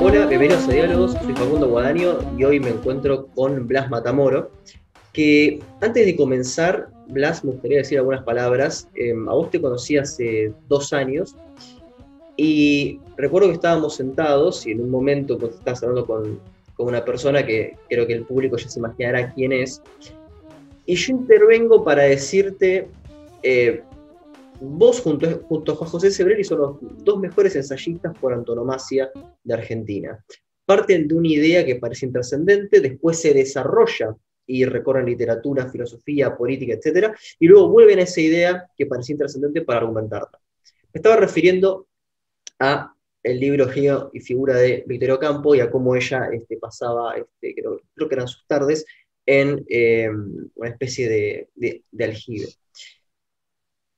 Hola, bienvenidos a Diálogos, soy Facundo Guadaño y hoy me encuentro con Blas Matamoro, que antes de comenzar, Blas, me gustaría decir algunas palabras. Em, a vos te conocí hace dos años y recuerdo que estábamos sentados y en un momento vos estabas hablando con, con una persona que creo que el público ya se imaginará quién es, y yo intervengo para decirte, eh, vos junto, junto a Juan José Sebrelli son los dos mejores ensayistas por antonomasia de Argentina. Parten de una idea que parece intrascendente, después se desarrolla y recorren literatura, filosofía, política, etc. Y luego vuelven a esa idea que parecía intrascendente para argumentarla. Me estaba refiriendo a el libro Geo y Figura de Victoria Campo y a cómo ella este, pasaba, este, creo, creo, que eran sus tardes, en eh, una especie de, de, aljibe.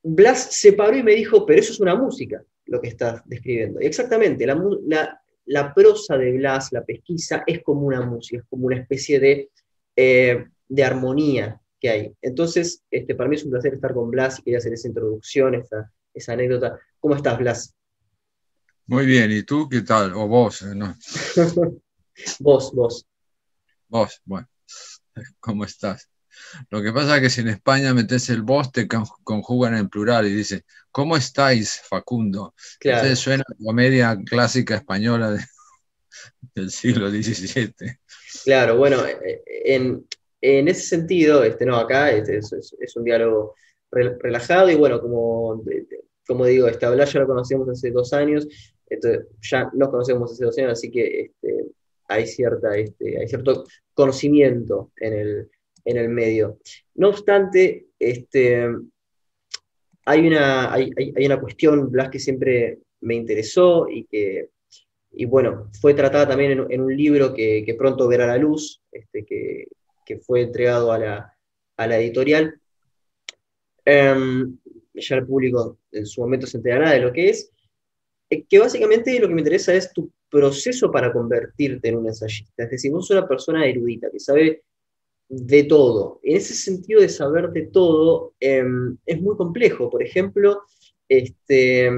Blas se paró y me dijo, pero eso es una música, lo que estás describiendo. Y exactamente, la, la, prosa de Blas, la pesquisa, es como una música, es como una especie de, eh, de armonía que hay. Entonces, este, para mí es un placer estar con Blas y quería hacer esa introducción, esa, esa anécdota. ¿Cómo estás, Blas? Muy bien, ¿y tú qué tal? O vos, ¿no? vos, vos. Vos, bueno. ¿Cómo estás? Lo que pasa es que si en España metes el vos, te conjugan en plural y dice, ¿cómo estáis, Facundo? Claro. Entonces suena comedia clásica española del siglo XVII. Claro, bueno, eh, en, en ese sentido, este, no, acá es, es, un diálogo relajado y bueno, como, como digo, esta habla ya lo conocemos hace dos años, entonces ya nos conocemos hace dos años, así que este, hay, cierta, este, hay cierto conocimiento en el, en el medio. No obstante, este, hay, una, hay, hay, una cuestión, Blas, que siempre me interesó y que, y bueno, fue tratada también en, un libro que, que, pronto verá la luz, este, que, que fue entregado a la, a la editorial. Um, ya el público en su momento se enterará de lo que es, eh, que básicamente lo que me interesa es tu proceso para convertirte en un ensayista. Es decir, vos sos una persona erudita que sabe de todo. En ese sentido de saber de todo em, es muy complejo. Por ejemplo, este,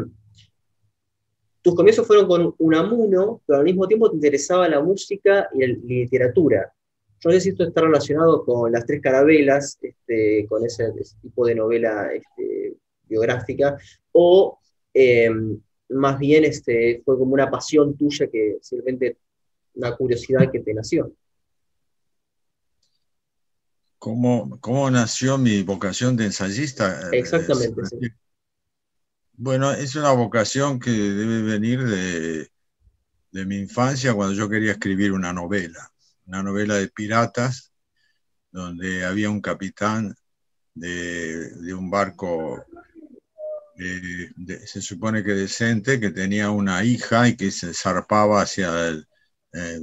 tus comienzos fueron con Unamuno, pero al mismo tiempo te interesaba la música y la literatura. Yo no sé si esto está relacionado con Las Tres Carabelas, este, con ese, tipo de novela este, biográfica, o em, más bien este, fue como una pasión tuya que simplemente una curiosidad que te nació. ¿Cómo, cómo nació mi vocación de ensayista? Exactamente. Bueno, es una vocación que debe venir de, de mi infancia cuando yo quería escribir una novela, una novela de piratas, donde había un capitán de, de un barco eh, se supone que decente, que tenía una hija y que se zarpaba hacia el, eh,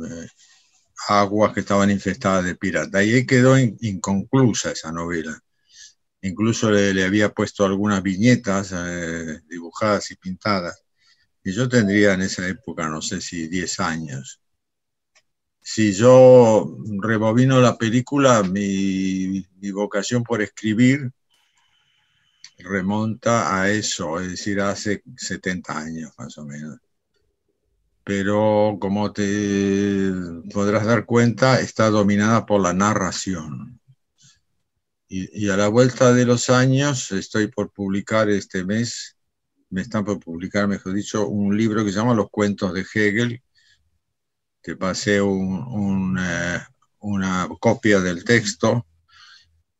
aguas que estaban infestadas de piratas. Y ahí quedó inconclusa esa novela. Incluso le, había puesto algunas viñetas eh, dibujadas y pintadas. Y yo tendría en esa época, no sé si 10 años. Si yo rebobino la película, mi, mi vocación por escribir remonta a eso, es decir, hace 70 años más o menos. Pero como te podrás dar cuenta, está dominada por la narración. Y, a la vuelta de los años, estoy por publicar este mes, me están por publicar, mejor dicho, un libro que se llama Los cuentos de Hegel, que pasé eh, una copia del texto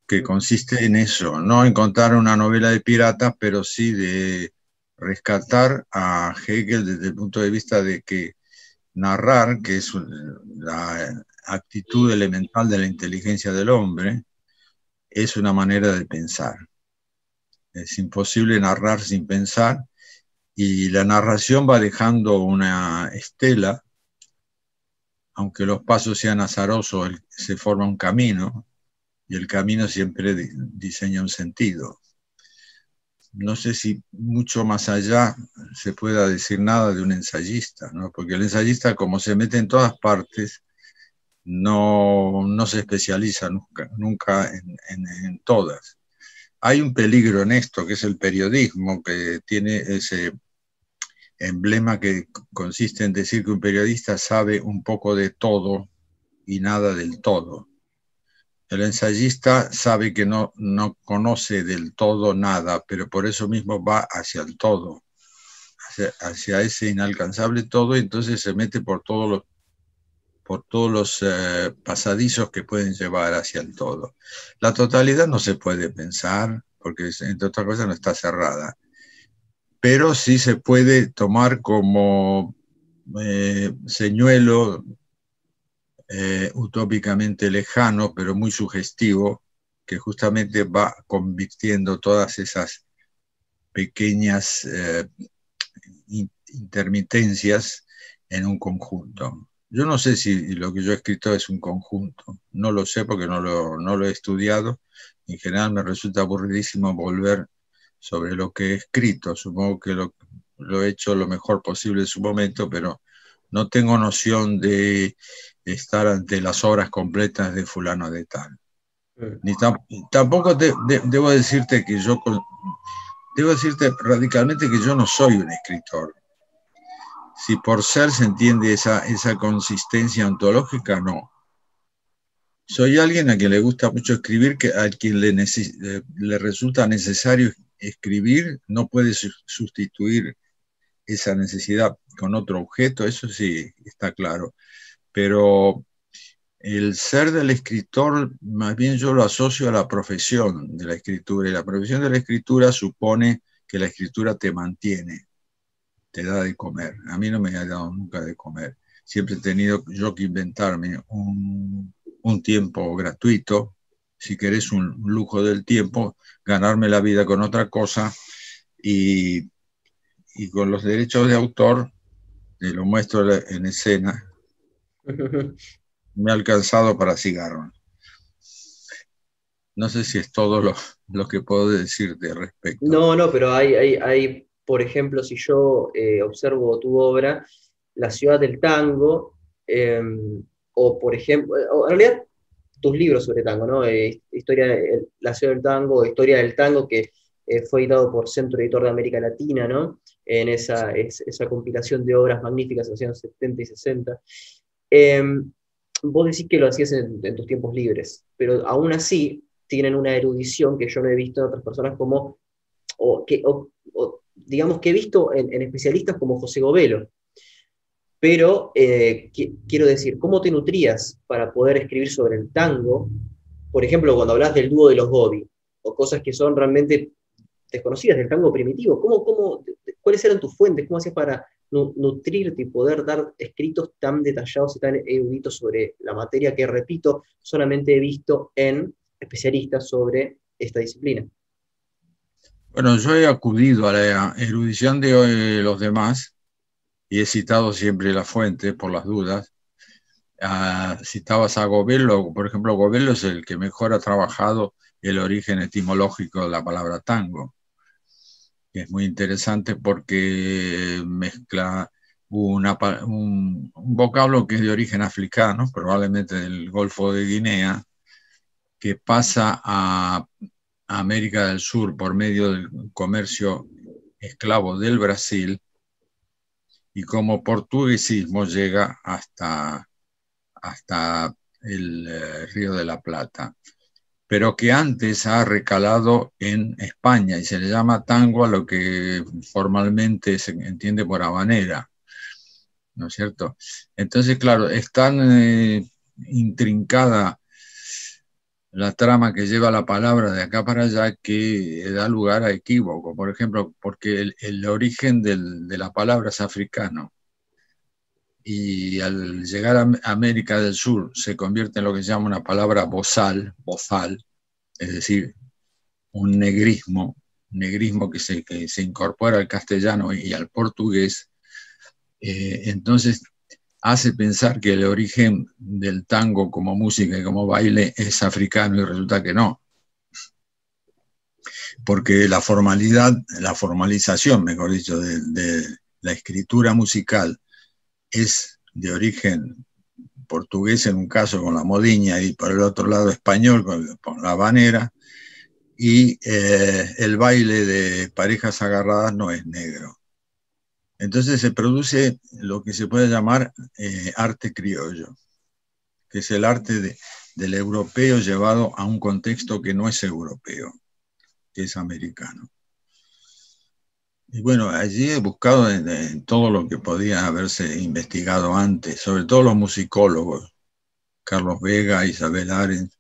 que consiste en eso, no en contar una novela de piratas, pero sí de rescatar a Hegel desde el punto de vista de que narrar, que es la actitud elemental de la inteligencia del hombre, es una manera de pensar. Es imposible narrar sin pensar y la narración va dejando una estela, aunque los pasos sean azarosos, se forma un camino, y el camino siempre diseña un sentido. No sé si mucho más allá se pueda decir nada de un ensayista, ¿no? porque el ensayista como se mete en todas partes, no, no se especializa nunca, nunca en, en, todas. Hay un peligro en esto, que es el periodismo, que tiene ese, emblema que consiste en decir que un periodista sabe un poco de todo y nada del todo. El ensayista sabe que no, no conoce del todo nada, pero por eso mismo va hacia el todo, hacia, ese inalcanzable todo, y entonces se mete por todos los, por todos los eh, pasadizos que pueden llevar hacia el todo. La totalidad no se puede pensar, porque entre otras cosas no está cerrada, pero sí se puede tomar como eh, señuelo eh, utópicamente lejano, pero muy sugestivo, que justamente va convirtiendo todas esas pequeñas eh, intermitencias en un conjunto. Yo no sé si lo que yo he escrito es un conjunto, no lo sé porque no lo, he estudiado. En general me resulta aburridísimo volver sobre lo que he escrito. Supongo que lo he hecho lo mejor posible en su momento, pero no tengo noción de estar ante las obras completas de fulano de tal. Ni tampoco debo decirte que yo, debo decirte radicalmente que yo no soy un escritor. Si por ser se entiende esa, esa consistencia ontológica, no. Soy alguien a quien le gusta mucho escribir, que a quien le, le resulta necesario escribir, no puede sustituir esa necesidad con otro objeto, eso sí está claro. Pero el ser del escritor, más bien yo lo asocio a la profesión de la escritura, y la profesión de la escritura supone que la escritura te mantiene, te da de comer. A mí no me ha dado nunca de comer. Siempre he tenido yo que inventarme un, un tiempo gratuito, si querés un lujo del tiempo, ganarme la vida con otra cosa y y con los derechos de autor, te lo muestro en escena, me ha alcanzado para cigarro. No sé si es todo lo, que puedo decirte al respecto. No, no, pero hay, hay, hay por ejemplo, si yo eh, observo tu obra, La ciudad del tango, em, o por ejemplo, en realidad tus libros sobre tango, ¿no? Eh, historia, La ciudad del tango, Historia del tango, que eh, fue editado por Centro Editor de América Latina, ¿no? en esa, esa compilación de obras magníficas de los años 70 y 60. Em, vos decís que lo hacías en, tus tiempos libres, pero aún así tienen una erudición que yo no he visto en otras personas como, o, que, digamos que he visto en, especialistas como José Govelo. Pero eh, quiero decir, ¿cómo te nutrías para poder escribir sobre el tango? Por ejemplo, cuando hablas del dúo de los Gobi, o cosas que son realmente desconocidas del tango primitivo. ¿Cómo, cómo, ¿Cuáles eran tus fuentes? ¿Cómo hacías para nutrirte y poder dar escritos tan detallados y tan eruditos sobre la materia que, repito, solamente he visto en especialistas sobre esta disciplina? Bueno, yo he acudido a la erudición de los demás y he citado siempre la fuente por las dudas. Ah, citabas a Gobello, por ejemplo, Gobello es el que mejor ha trabajado el origen etimológico de la palabra tango es muy interesante porque mezcla un, vocablo que es de origen africano, probablemente del Golfo de Guinea, que pasa a América del Sur por medio del comercio esclavo del Brasil y como portuguesismo llega hasta, hasta el eh, Río de la Plata pero que antes ha recalado en España y se le llama tango a lo que formalmente se entiende por habanera, ¿no es cierto? Entonces, claro, es tan eh, intrincada la trama que lleva la palabra de acá para allá que da lugar a equívoco, por ejemplo, porque el, origen de la palabra es africano y al llegar a América del Sur se convierte en lo que se llama una palabra bozal, bozal, es decir, un negrismo, negrismo que se, se incorpora al castellano y al portugués, eh, entonces hace pensar que el origen del tango como música y como baile es africano y resulta que no. Porque la formalidad, la formalización, mejor dicho, de la escritura musical es de origen portugués en un caso con la modiña y por el otro lado español con, la habanera, y eh, el baile de parejas agarradas no es negro. Entonces se produce lo que se puede llamar eh, arte criollo, que es el arte del europeo llevado a un contexto que no es europeo, que es americano. Y bueno, allí he buscado en, todo lo que podía haberse investigado antes, sobre todo los musicólogos, Carlos Vega, Isabel Arens,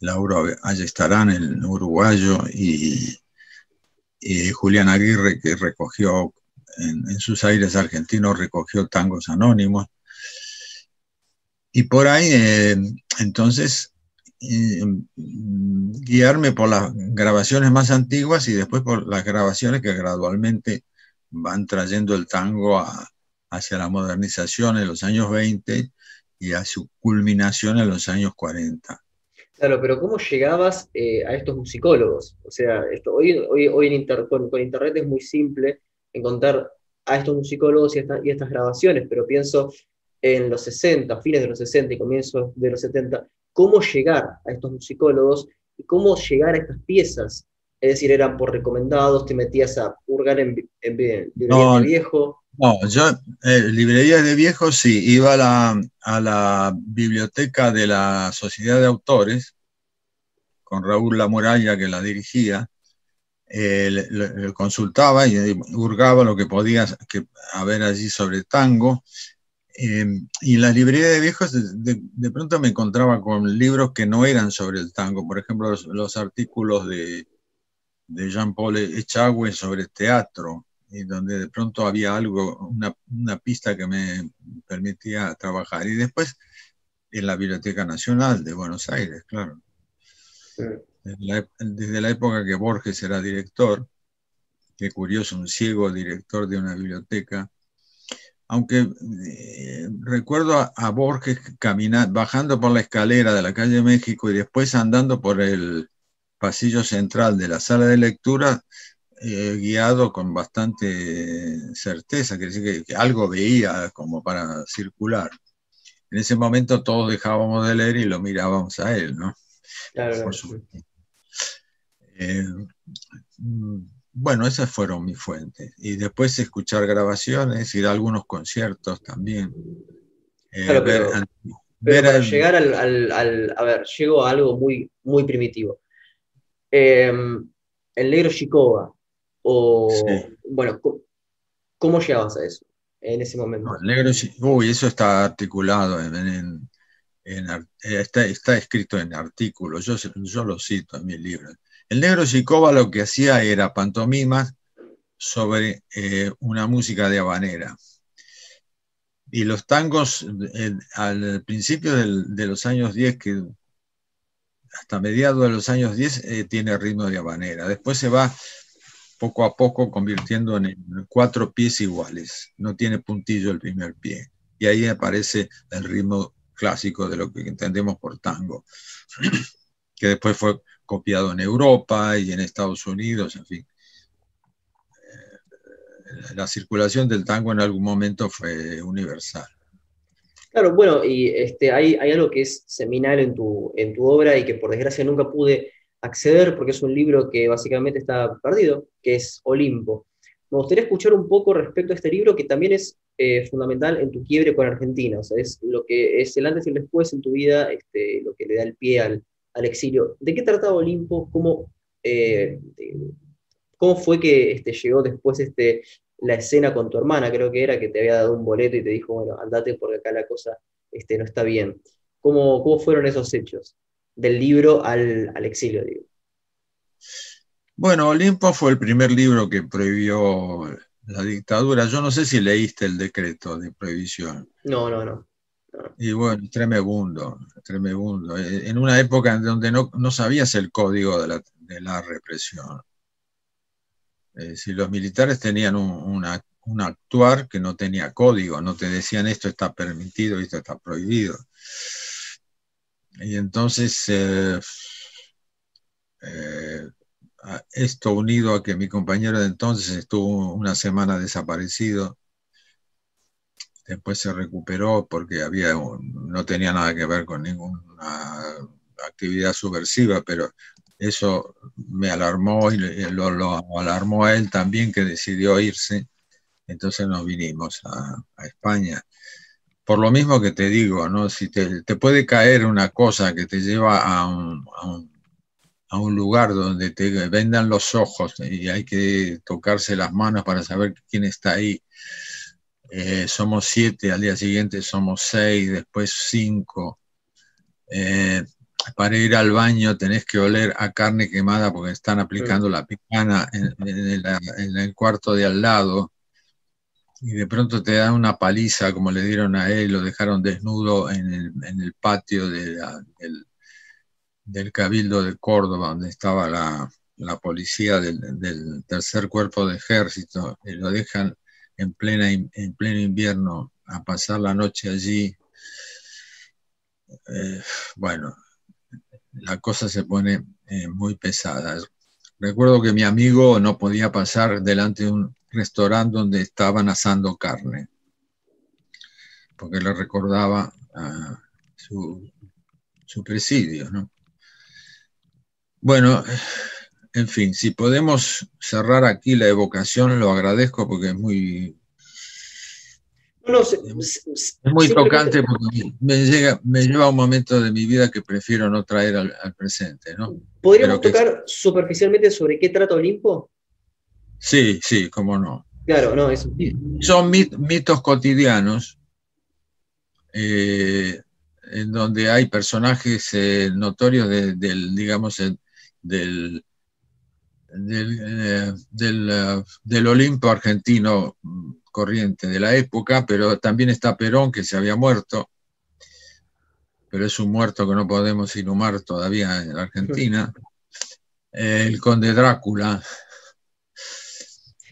Laura Ayestarán, el uruguayo, y, Julián Aguirre, que recogió en, sus aires argentinos, recogió tangos anónimos. Y por ahí, eh, entonces, guiarme por las grabaciones más antiguas y después por las grabaciones que gradualmente van trayendo el tango hacia la modernización en los años 20 y a su culminación en los años 40. Claro, pero ¿cómo llegabas eh, a estos musicólogos? O sea, hoy, hoy, hoy con, Internet es muy simple encontrar a estos musicólogos y, y, estas grabaciones, pero pienso en los 60, fines de los 60 y comienzos de los 70, cómo llegar a estos musicólogos y cómo llegar a estas piezas. Es decir, eran por recomendados, te metías a hurgar en, librerías de viejo. No, yo, eh, librerías de viejo sí, iba a la, a la, biblioteca de la Sociedad de Autores, con Raúl La Muralla que la dirigía, eh, consultaba y hurgaba lo que podía que, haber allí sobre tango, Em, y en la librería de viejos de, pronto me encontraba con libros que no eran sobre el tango, por ejemplo los, artículos de, de Jean-Paul Echagüe sobre teatro, y donde de pronto había algo, una, una, pista que me permitía trabajar. Y después en la Biblioteca Nacional de Buenos Aires, claro. desde la época que Borges era director, qué curioso, un ciego director de una biblioteca, aunque eh, recuerdo a, Borges caminando, bajando por la escalera de la calle México y después andando por el pasillo central de la sala de lectura, eh, guiado con bastante certeza, que decir que, algo veía como para circular. En ese momento todos dejábamos de leer y lo mirábamos a él, ¿no? Claro, por supuesto. Eh, mm, bueno, esas fueron mis fuentes. Y después escuchar grabaciones, ir a algunos conciertos también. Eh, claro, pero, para llegar al, A ver, llego a algo muy, muy primitivo. Em, el negro Chicova, o... Bueno, ¿cómo, llegabas a eso en ese momento? el negro Uy, eso está articulado en... Eh, está, está, escrito en artículos, yo, yo lo cito en mi libro. El negro Chicoba lo que hacía era pantomimas sobre eh, una música de habanera. Y los tangos al principio de los años 10, que hasta mediados de los años 10 eh, tiene ritmo de habanera. Después se va poco a poco convirtiendo en cuatro pies iguales. No tiene puntillo el primer pie. Y ahí aparece el ritmo clásico de lo que entendemos por tango, que después fue copiado en Europa y en Estados Unidos, en fin. Eh, la circulación del tango en algún momento fue universal. Claro, bueno, y este, hay, algo que es seminal en tu, en tu obra y que por desgracia nunca pude acceder porque es un libro que básicamente está perdido, que es Olimpo. Me gustaría escuchar un poco respecto a este libro que también es eh, fundamental en tu quiebre con Argentina, o sea, es lo que es el antes y el después en tu vida, este, lo que le da el pie al, exilio. ¿De qué trataba Olimpo? ¿Cómo, eh, cómo fue que este, llegó después este, la escena con tu hermana? Creo que era que te había dado un boleto y te dijo, bueno, andate porque acá la cosa este, no está bien. ¿Cómo, cómo fueron esos hechos? Del libro al, exilio. Bueno, Olimpo fue el primer libro que prohibió la dictadura. Yo no sé si leíste el decreto de prohibición. No, no, no. Y bueno, tremebundo, tremebundo. Eh, en una época en donde no, no sabías el código de la, de la represión. Eh, si los militares tenían un, un, actuar que no tenía código, no te decían esto está permitido, esto está prohibido. Y entonces, eh, esto unido a que mi compañero de entonces estuvo una semana desaparecido, después se recuperó porque había no tenía nada que ver con ninguna actividad subversiva, pero eso me alarmó y lo, alarmó a él también que decidió irse. Entonces nos vinimos a, España. Por lo mismo que te digo, ¿no? Si te, puede caer una cosa que te lleva a a un, lugar donde te vendan los ojos y hay que tocarse las manos para saber quién está ahí. Eh, somos siete, al día siguiente somos seis, después cinco. Eh, para ir al baño tenés que oler a carne quemada porque están aplicando la picana en, el cuarto de al lado y de pronto te dan una paliza como le dieron a él, lo dejaron desnudo en el, patio del, Cabildo de Córdoba, donde estaba la, policía del, tercer cuerpo de ejército, y lo dejan en, plena, en pleno invierno a pasar la noche allí. Eh, bueno, la cosa se pone eh, muy pesada. Recuerdo que mi amigo no podía pasar delante de un restaurante donde estaban asando carne, porque le recordaba su, su, presidio. Bueno, en fin, si podemos cerrar aquí la evocación, lo agradezco porque es muy es muy tocante porque me, llega, me lleva a un momento de mi vida que prefiero no traer al, presente. ¿no? ¿Podríamos tocar superficialmente sobre qué trata Olimpo? Sí, sí, cómo no. Claro, no, es... Son mitos cotidianos eh, en donde hay personajes eh, notorios del, digamos, del, del, eh, del Olimpo argentino corriente de la época, pero también está Perón, que se había muerto, pero es un muerto que no podemos inhumar todavía en la Argentina. El conde Drácula.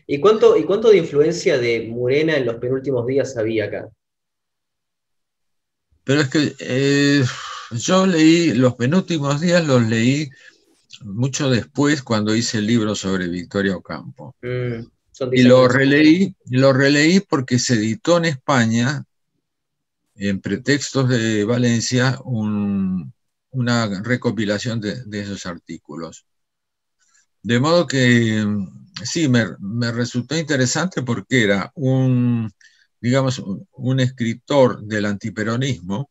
¿Y cuánto, ¿Y cuánto de influencia de Murena en los penúltimos días había acá? Pero es que eh, yo leí, los penúltimos días los leí mucho después cuando hice el libro sobre Victoria Ocampo. Mm. Y lo releí, lo releí porque se editó en España, en pretextos de Valencia, una recopilación de, esos artículos. De modo que sí, me, resultó interesante porque era un, digamos, un escritor del antiperonismo,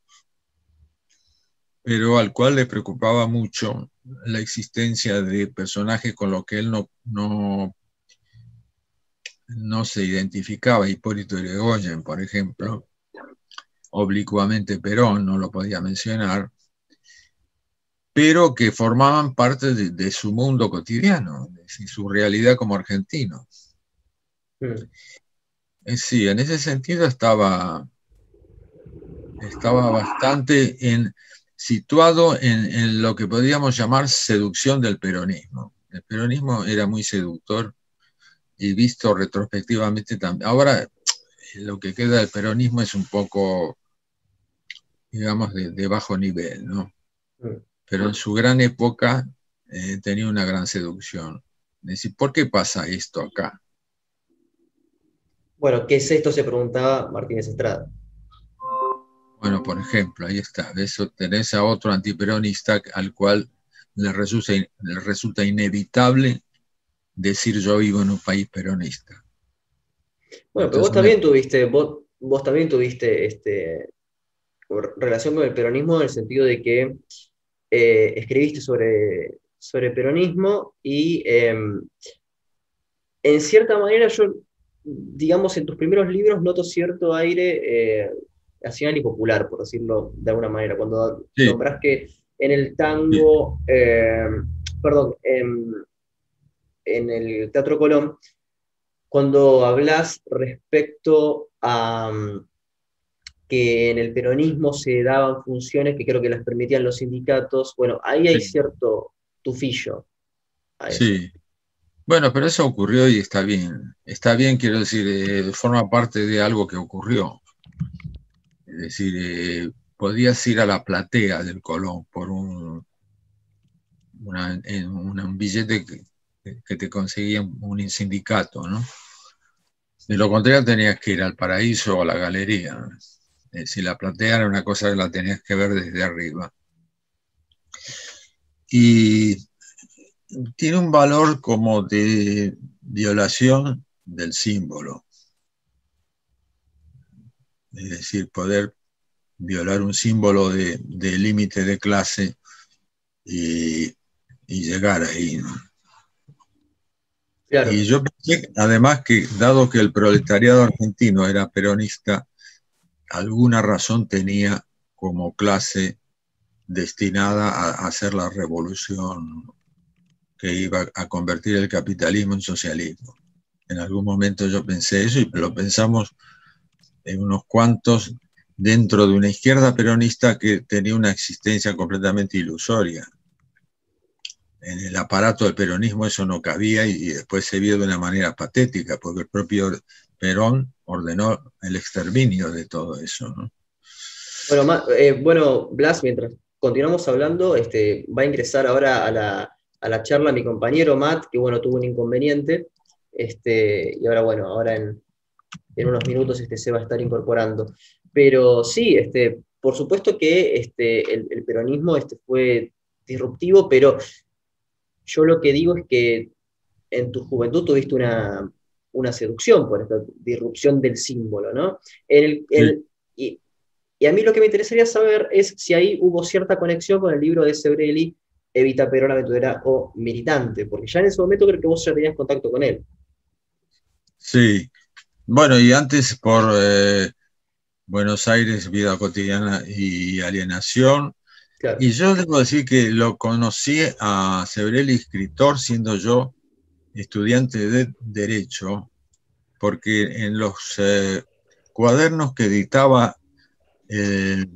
pero al cual le preocupaba mucho la existencia de personajes con los que él no, no no se identificaba Hipólito Yrigoyen, por ejemplo, oblicuamente Perón, no lo podía mencionar, pero que formaban parte de, su mundo cotidiano, de su realidad como argentino. Mm. Sí, en ese sentido estaba, estaba bastante en, situado en, lo que podríamos llamar seducción del peronismo. El peronismo era muy seductor y visto retrospectivamente también. Ahora lo que queda del peronismo es un poco, digamos, de, bajo nivel, ¿no? Pero en su gran época eh, tenía una gran seducción. Es decir, ¿por qué pasa esto acá? Bueno, ¿qué es esto? Se preguntaba Martínez Estrada. Bueno, por ejemplo, ahí está. Eso tenés a otro antiperonista al cual le resulta, le resulta inevitable decir yo vivo en un país peronista. Bueno, pero vos también tuviste, vos, también tuviste este, relación con el peronismo en el sentido de que eh, escribiste sobre, sobre peronismo y em, en cierta manera yo, digamos, en tus primeros libros noto cierto aire eh, nacional y popular, por decirlo de alguna manera, cuando nombras que en el tango, em, perdón, en en el Teatro Colón, cuando hablas respecto a mm, que en el peronismo se daban funciones que creo que las permitían los sindicatos, bueno, ahí hay cierto tufillo. Sí. Bueno, pero eso ocurrió y está bien. Está bien, quiero decir, eh, forma parte de algo que ocurrió. Es decir, eh, podías ir a la platea del Colón por un, un billete que, que te conseguían un sindicato, ¿no? De lo contrario tenías que ir al paraíso o a la galería. Eh, si la platea era una cosa que la tenías que ver desde arriba. Y tiene un valor como de violación del símbolo. Es decir, poder violar un símbolo de, límite de clase y, llegar ahí. Y yo pensé, además, que dado que el proletariado argentino era peronista, alguna razón tenía como clase destinada a hacer la revolución que iba a convertir el capitalismo en socialismo. En algún momento yo pensé eso y lo pensamos en unos cuantos dentro de una izquierda peronista que tenía una existencia completamente ilusoria. En el aparato del peronismo eso no cabía y, después se vio de una manera patética, porque el propio Perón ordenó el exterminio de todo eso. Bueno, eh, bueno, Blas, mientras continuamos hablando, este, va a ingresar ahora a la, a la charla mi compañero Matt, que bueno, tuvo un inconveniente, este, y ahora bueno, ahora en, unos minutos este, se va a estar incorporando. Pero sí, este, por supuesto que este, el, peronismo este, fue disruptivo, pero yo lo que digo es que en tu juventud tuviste una, seducción por esta disrupción del símbolo, ¿no? y, y, a mí lo que me interesaría saber es si ahí hubo cierta conexión con el libro de Sebrelli, Evita Perón Aventurera o Militante, porque ya en ese momento creo que vos ya tenías contacto con él. Sí, bueno, y antes por eh, Buenos Aires, Vida Cotidiana y Alienación. Y yo debo decir que lo conocí a Sebrelli, escritor, siendo yo estudiante de Derecho, porque en los eh, cuadernos que editaba el,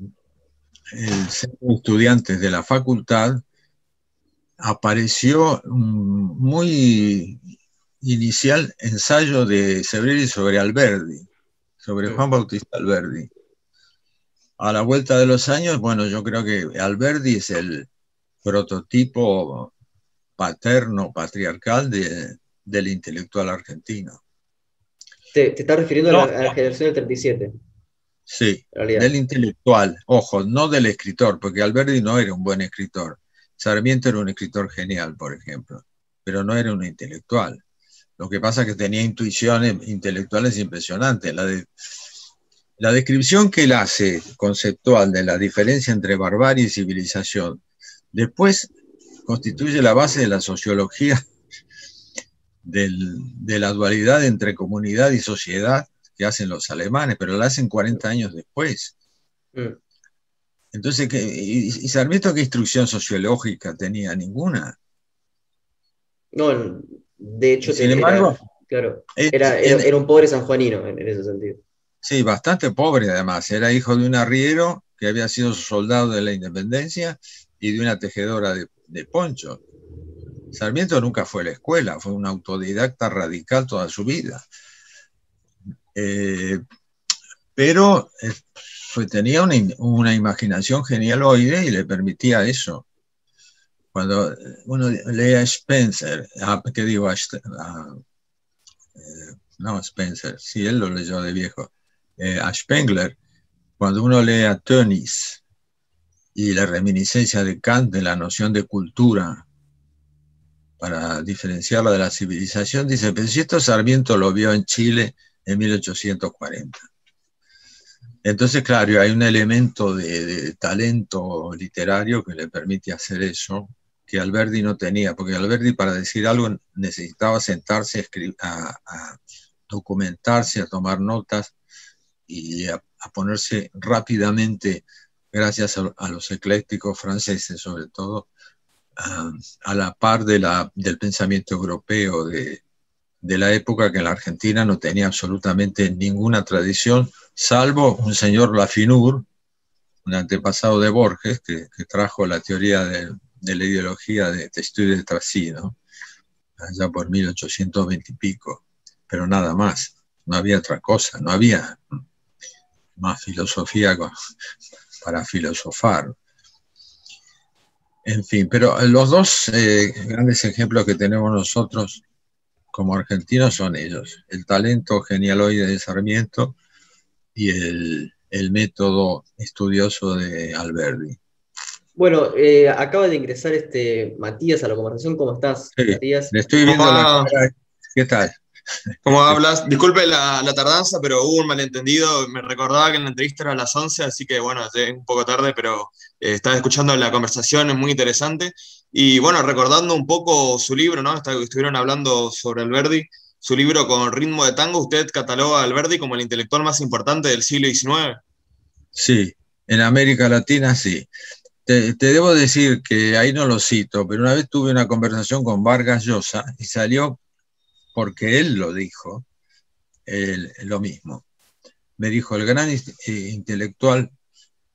el Centro de Estudiantes de la facultad, apareció muy inicial ensayo de Sebrelli sobre Alberdi, sobre Juan Bautista Alberdi. A la vuelta de los años, bueno, yo creo que Alberdi es el prototipo paterno, patriarcal del intelectual argentino. ¿Te, estás refiriendo a, la, generación del 37? Sí, del intelectual, ojo, no del escritor, porque Alberdi no era un buen escritor. Sarmiento era un escritor genial, por ejemplo, pero no era un intelectual. Lo que pasa es que tenía intuiciones intelectuales impresionantes. La, de, la descripción que él hace conceptual de la diferencia entre barbarie y civilización, después constituye la base de la sociología de la dualidad entre comunidad y sociedad que hacen los alemanes, pero la hacen 40 años después. Entonces, y, Sarmiento qué instrucción sociológica tenía? Ninguna. No, de hecho, Sin embargo, claro, era, un pobre sanjuanino en, en ese sentido. Sí, bastante pobre además. Era hijo de un arriero que había sido soldado de la independencia y de una tejedora de, poncho. Sarmiento nunca fue a la escuela, fue un autodidacta radical toda su vida. Eh, pero eh, tenía una, imaginación genialoide y le permitía eso. Cuando uno lee a Spencer, ¿qué digo? A, eh, no, Spencer, sí, él lo leyó de viejo. Eh, a Spengler, cuando uno lee a Tönnies y la reminiscencia de Kant de la noción de cultura, para diferenciarla de la civilización, dice, pero si esto Sarmiento lo vio en Chile en 1840. Entonces, claro, hay un elemento de, talento literario que le permite hacer eso, que Alberti no tenía, porque Alberti para decir algo necesitaba sentarse a, documentarse, a tomar notas y a, ponerse rápidamente, gracias a, los eclécticos franceses sobre todo, a, la par del pensamiento europeo de, la época que en la Argentina no tenía absolutamente ninguna tradición salvo un señor Lafinur, un antepasado de Borges, que, trajo la teoría de, la ideología de, de estudio de Trasino, allá por 1820 y pico, pero nada más, no había otra cosa, no había más filosofía para filosofar. En fin, pero los dos eh, grandes ejemplos que tenemos nosotros como argentinos son ellos, el talento genialoide de Sarmiento y el, método estudioso de Alberdi. Bueno, eh, acaba de ingresar este Matías a la conversación. ¿Cómo estás, Matías? Le estoy viendo la ¿Qué tal? ¿Cómo hablas? Disculpe la, tardanza, pero hubo un malentendido. Me recordaba que en la entrevista era a las 11, así que bueno, es un poco tarde, pero eh, estaba escuchando la conversación, es muy interesante. Y bueno, recordando un poco su libro, ¿no? Estuvieron hablando sobre Alberdi, su libro con ritmo de tango, usted cataloga a Alberdi como el intelectual más importante del siglo XIX. Sí, en América Latina sí. Te, debo decir que ahí no lo cito, pero una vez tuve una conversación con Vargas Llosa y salió porque él lo dijo, lo mismo. Me dijo, el gran eh, intelectual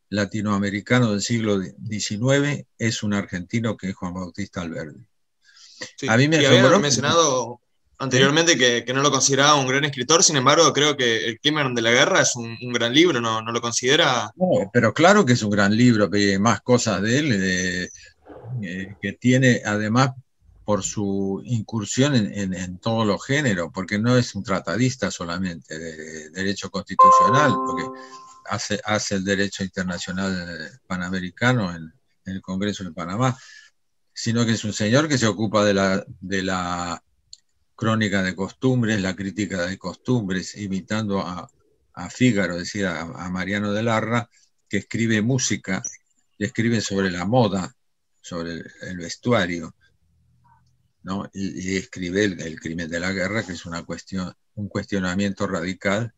latinoamericano del siglo XIX es un argentino que es Juan Bautista Alberdi. a mí me había mencionado anteriormente que, no lo consideraba un gran escritor, sin embargo, creo que El crimen de la guerra es un, gran libro, ¿no, ¿no, lo considera? No, pero claro que es un gran libro, que hay más cosas de él, eh, que tiene además por su incursión en, todos los géneros, porque no es un tratadista solamente de derecho constitucional, porque hace, hace el derecho internacional panamericano en, el Congreso de Panamá, sino que es un señor que se ocupa de la, de la crónica de costumbres, la crítica de costumbres, imitando a, a Fígaro, es decir, a, Mariano de Larra, que escribe música, escribe sobre la moda, sobre el vestuario y, escribe el, crimen de la guerra, que es una cuestión, un cuestionamiento radical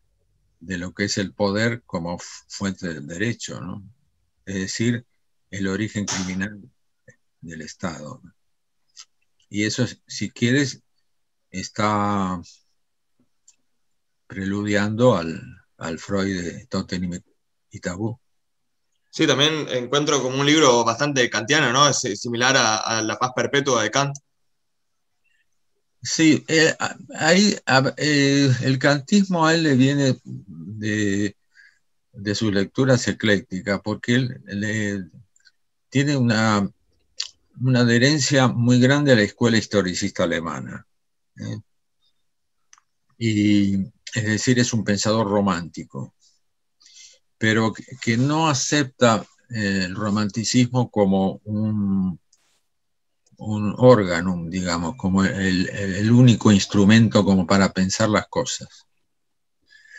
de lo que es el poder como fuente del derecho, ¿no? es decir, el origen criminal del Estado. Y eso, si quieres, está preludiando al, al Freud de Totem y Tabú. Sí, también encuentro como un libro bastante kantiano, ¿no? Es similar a La paz perpetua de Kant. Sí, eh, ahí eh, el cantismo a él le viene de, sus lecturas eclécticas, porque él tiene una, una, adherencia muy grande a la escuela historicista alemana. ¿Eh? Y es decir, es un pensador romántico, pero que no acepta el romanticismo como un un órgano, digamos, como el, único instrumento como para pensar las cosas.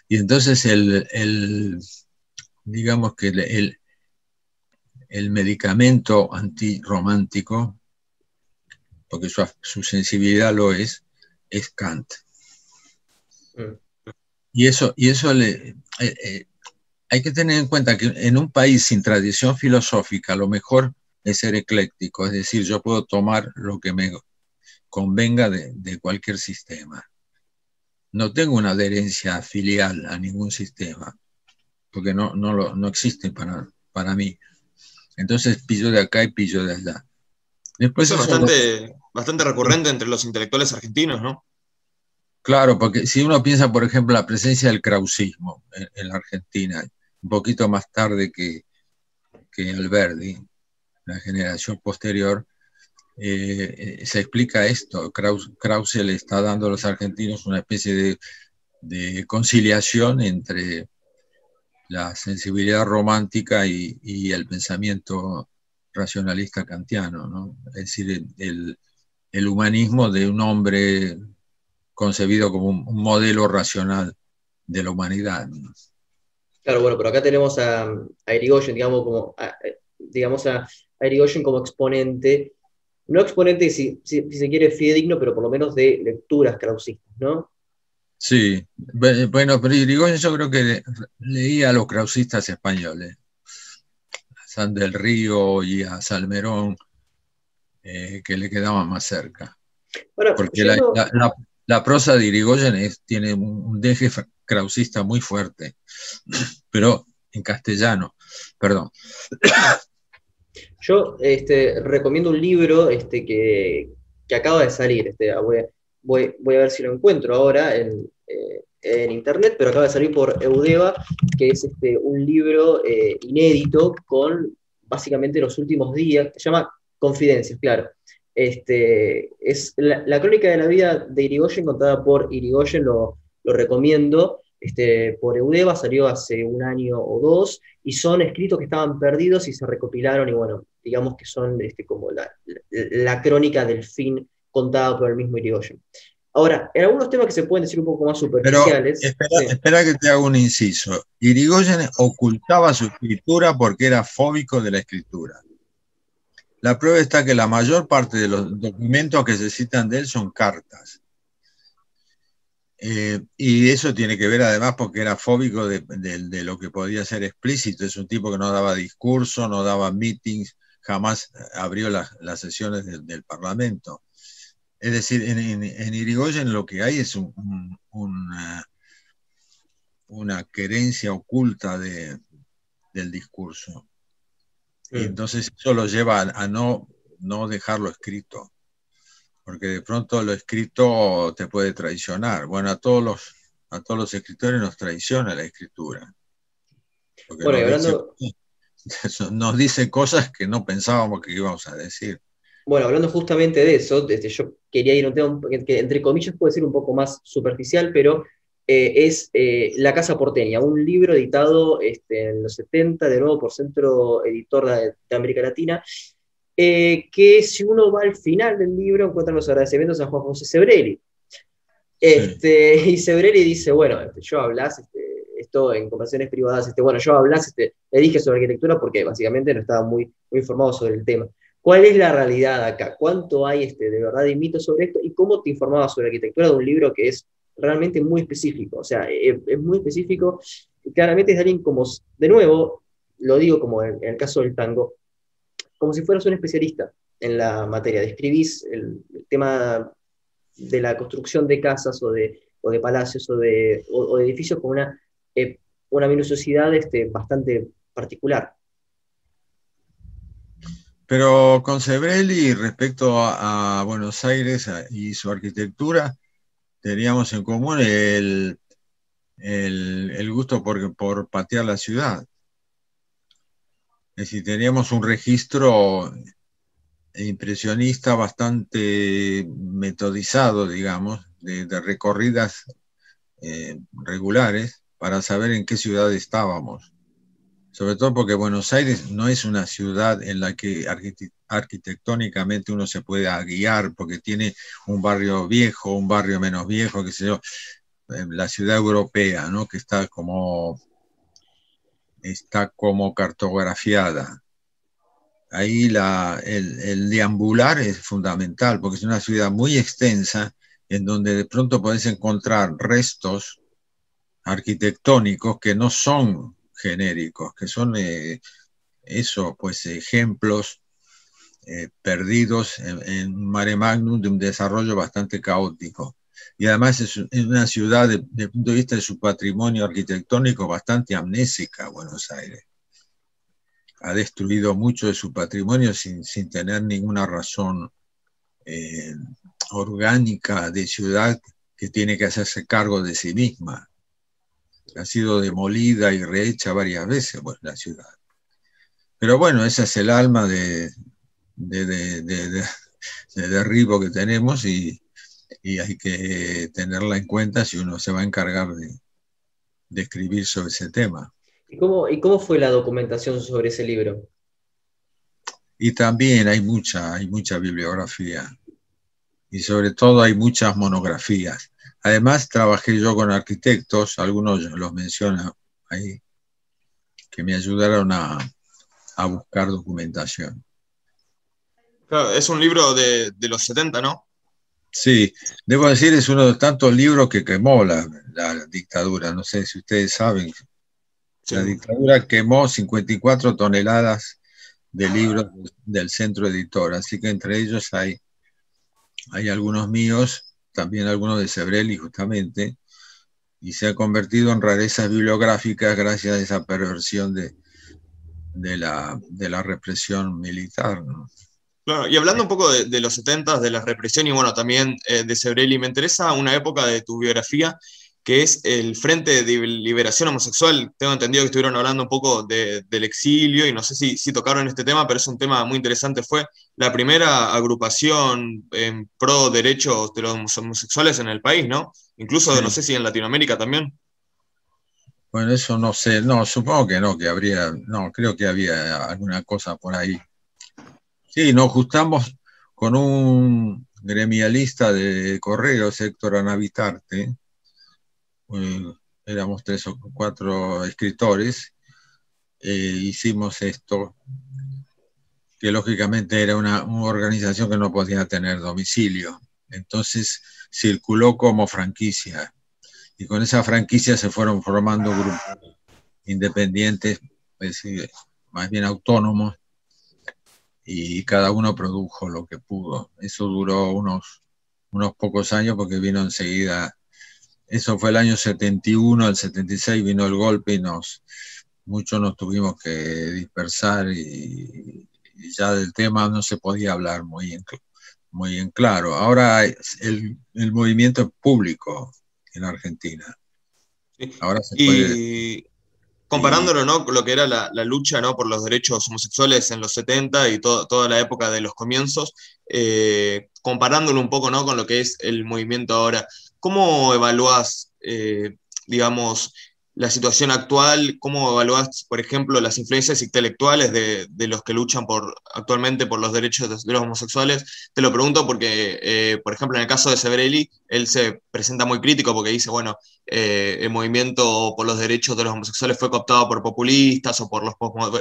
Y entonces el, digamos que el, el medicamento antirromántico, porque su, sensibilidad lo es, es Kant. Mm. Y eso, y eso le, eh, eh, hay que tener en cuenta que en un país sin tradición filosófica, lo mejor es ser ecléctico, es decir, yo puedo tomar lo que me convenga de, cualquier sistema. No tengo una adherencia filial a ningún sistema, porque no, no, lo, no existe para, para mí. Entonces pillo de acá y pillo de allá. Después eso es bastante, bastante recurrente entre los intelectuales argentinos, ¿no? Claro, porque si uno piensa, por ejemplo, la presencia del krausismo en, la Argentina, un poquito más tarde que, que Alberdi, la generación posterior, eh, eh, se explica esto. Krause, le está dando a los argentinos una especie de, conciliación entre la sensibilidad romántica y, el pensamiento racionalista kantiano, es decir, el, humanismo de un hombre concebido como un, modelo racional de la humanidad. Claro, bueno, pero acá tenemos a, a Irigoyen, digamos, como digamos, a, a como exponente, no exponente si, si, se quiere fidedigno, pero por lo menos de lecturas krausistas, ¿no? Sí, bueno, pero Irigoyen yo creo que leía a los krausistas españoles, a San del Río y a Salmerón, eh, que le quedaban más cerca. Porque la, prosa de Irigoyen tiene un deje krausista muy fuerte, pero en castellano, perdón. Yo este, recomiendo un libro este, que, acaba de salir. Este, voy, a ver si lo encuentro ahora eh, en, internet, pero acaba de salir por Eudeva, que es este, un libro eh, inédito con básicamente los últimos días. Se llama Confidencias, claro. Este, es la, crónica de la vida de Irigoyen contada por Irigoyen, lo, lo recomiendo este, por Eudeva, salió hace un año o dos, y son escritos que estaban perdidos y se recopilaron, y bueno, digamos que son este, como la, crónica del fin contada por el mismo Irigoyen. Ahora, en algunos temas que se pueden decir un poco más superficiales. Pero espera, que te haga un inciso. Irigoyen ocultaba su escritura porque era fóbico de la escritura. La prueba está que la mayor parte de los documentos que se citan de él son cartas. Eh, y eso tiene que ver además porque era fóbico de, lo que podía ser explícito. Es un tipo que no daba discurso, no daba meetings, jamás abrió las sesiones del, Parlamento. Es decir, en, Irigoyen lo que hay es una, una, querencia oculta del discurso. Y entonces eso lo lleva a, no, no dejarlo escrito, porque de pronto lo escrito te puede traicionar. Bueno, a todos los, a todos los escritores nos traiciona la escritura. Bueno, nos, hablando... dice, nos dice cosas que no pensábamos que íbamos a decir. Bueno, hablando justamente de eso, desde yo quería ir a un tema que entre comillas puede ser un poco más superficial, pero eh, es eh, La Casa Porteña, un libro editado este, en los 70, de nuevo por Centro Editor de, América Latina, eh, que si uno va al final del libro encuentra los agradecimientos a Juan José Sebrelli. Este, Y Sebrelli dice, bueno, este, yo hablas, este, esto en conversaciones privadas, este, bueno, yo hablas, este, le dije sobre arquitectura porque básicamente no estaba muy, muy informado sobre el tema. ¿Cuál es la realidad acá? ¿Cuánto hay este, de verdad de mitos sobre esto? ¿Y cómo te informabas sobre arquitectura de un libro que es realmente muy específico, o sea, es, muy específico claramente es alguien como, de nuevo, lo digo como en, el caso del tango, como si fueras un especialista en la materia, describís el, tema de la construcción de casas o de, o de palacios o de, o, edificios con una, eh, una minuciosidad este, bastante particular. Pero con Sebrelli, respecto a, Buenos Aires y su arquitectura, teníamos en común el, el, gusto por, por, patear la ciudad. Es decir, teníamos un registro impresionista bastante metodizado, digamos, de, recorridas eh, regulares para saber en qué ciudad estábamos. Sobre todo porque Buenos Aires no es una ciudad en la que arquitectónicamente uno se puede guiar porque tiene un barrio viejo, un barrio menos viejo, qué sé yo, la ciudad europea, ¿no? que está como, está como cartografiada. Ahí la, el, el deambular es fundamental porque es una ciudad muy extensa en donde de pronto puedes encontrar restos arquitectónicos que no son genéricos, que son eh, pues ejemplos eh, perdidos en, un mare magnum de un desarrollo bastante caótico. Y además es, una ciudad, desde el punto de vista de su patrimonio arquitectónico, bastante amnésica, Buenos Aires. Ha destruido mucho de su patrimonio sin, sin tener ninguna razón eh, orgánica de ciudad que tiene que hacerse cargo de sí misma. Ha sido demolida y rehecha varias veces bueno, la ciudad. Pero bueno, ese es el alma de, de, de, derribo que tenemos y, hay que tenerla en cuenta si uno se va a encargar de, escribir sobre ese tema. ¿Y cómo, ¿Y cómo fue la documentación sobre ese libro? Y también hay mucha, hay mucha bibliografía y sobre todo hay muchas monografías. Además, trabajé yo con arquitectos, algunos los menciono ahí, que me ayudaron a, a buscar documentación es un libro de, los 70, ¿no? Sí, debo decir, es uno de tantos libros que quemó la, dictadura. No sé si ustedes saben. La dictadura quemó 54 toneladas de libros del centro editor, así que entre ellos hay, hay algunos míos, también algunos de Sebrelli justamente, y se ha convertido en rarezas bibliográficas gracias a esa perversión de, de, la, de la represión militar. ¿no? Claro, y hablando un poco de, los 70, de la represión y bueno, también eh, de Sebrelli, me interesa una época de tu biografía que es el Frente de Liberación Homosexual. Tengo entendido que estuvieron hablando un poco del exilio y no sé si, si, tocaron este tema, pero es un tema muy interesante. Fue la primera agrupación en pro derechos de los homosexuales en el país, ¿no? Incluso, no sé si en Latinoamérica también. Bueno, eso no sé, no, supongo que no, que habría, no, creo que había alguna cosa por ahí Sí, nos juntamos con un, gremialista de correos, Héctor Anavitarte, éramos tres o cuatro escritores, eh, hicimos esto, que lógicamente era una, organización que no podía tener domicilio. Entonces circuló como franquicia y con esa franquicia se fueron formando grupos independientes, más bien autónomos, y cada uno produjo lo que pudo. Eso duró unos, unos pocos años porque vino enseguida, eso fue el año 71, el 76 vino el golpe y nos, muchos nos tuvimos que dispersar y, ya del tema no se podía hablar muy en, muy en claro. Ahora el, el movimiento es público en Argentina. Ahora se puede comparándolo ¿no? con lo que era la, lucha ¿no? por los derechos homosexuales en los 70 y toda la época de los comienzos, eh, comparándolo un poco ¿no? con lo que es el movimiento ahora, ¿cómo evalúas, eh, digamos, la situación actual, cómo evalúas, por ejemplo, las influencias intelectuales de, los que luchan por, actualmente por los derechos de, los homosexuales. Te lo pregunto porque, eh, por ejemplo, en el caso de Severelli, él se presenta muy crítico porque dice, bueno, eh, el movimiento por los derechos de los homosexuales fue cooptado por populistas o por los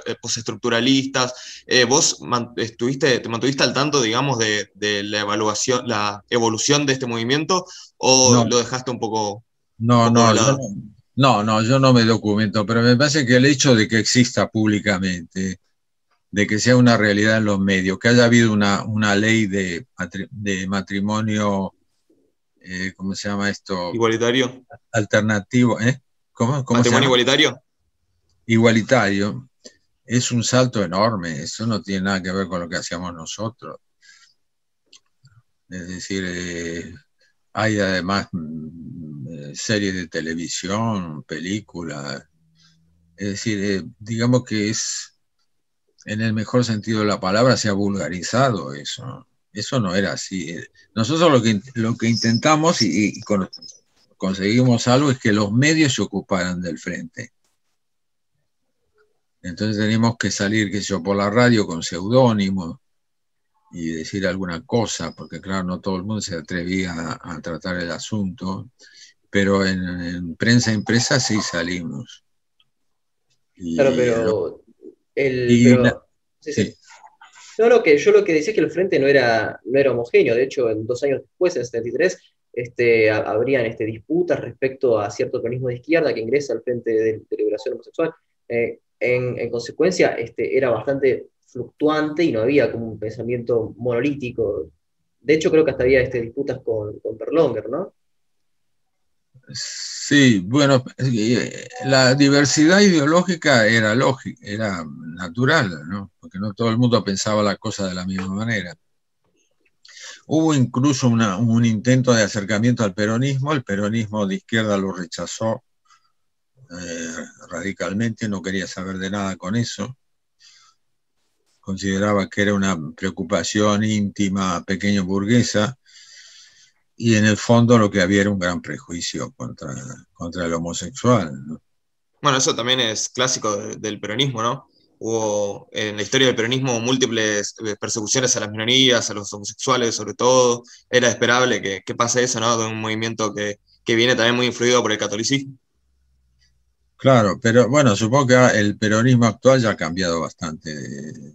eh, postestructuralistas. ¿Vos estuviste, te mantuviste al tanto, digamos, de, la evaluación, la evolución de este movimiento o lo dejaste un poco... No, no, no no, no, yo no me documento, pero me parece que el hecho de que exista públicamente, de que sea una realidad en los medios, que haya habido una, una ley de, de matrimonio, eh, ¿cómo se llama esto? Igualitario. Alternativo, ¿eh? ¿Cómo, ¿Matrimonio igualitario? Igualitario. Es un salto enorme, eso no tiene nada que ver con lo que hacíamos nosotros. Es decir, eh, hay además series de televisión, películas. Es decir, eh, digamos que es, en el mejor sentido de la palabra, se ha vulgarizado eso. Eso no era así. Nosotros lo que, lo que intentamos y, conseguimos algo es que los medios se ocuparan del frente. Entonces teníamos que salir, qué sé yo, por la radio con seudónimos y decir alguna cosa, porque claro, no todo el mundo se atrevía a tratar el asunto pero en, prensa impresa sí salimos. claro, pero, el, No, lo que, yo lo que decía es que el frente no era, no era homogéneo, de hecho, en dos años después, en 73, este, habrían este, disputas respecto a cierto organismo de izquierda que ingresa al Frente de, Liberación Homosexual. Eh, en, consecuencia, este, era bastante fluctuante y no había como un pensamiento monolítico. De hecho, creo que hasta había este, disputas con, con Perlonger, ¿no? Sí, bueno, eh, la diversidad ideológica era lógica, era natural, ¿no? Porque no todo el mundo pensaba la cosa de la misma manera. Hubo incluso un intento de acercamiento al peronismo, el peronismo de izquierda lo rechazó eh, radicalmente, no quería saber de nada con eso. Consideraba que era una preocupación íntima, pequeño burguesa, y en el fondo lo que había era un gran prejuicio contra, contra el homosexual. Bueno, eso también es clásico del peronismo, ¿no? Hubo en la historia del peronismo múltiples eh, persecuciones a las minorías, a los homosexuales sobre todo. Era esperable que, que pase eso, ¿no? De un movimiento que, que viene también muy influido por el catolicismo. Claro, pero bueno, supongo que el peronismo actual ya ha cambiado bastante de,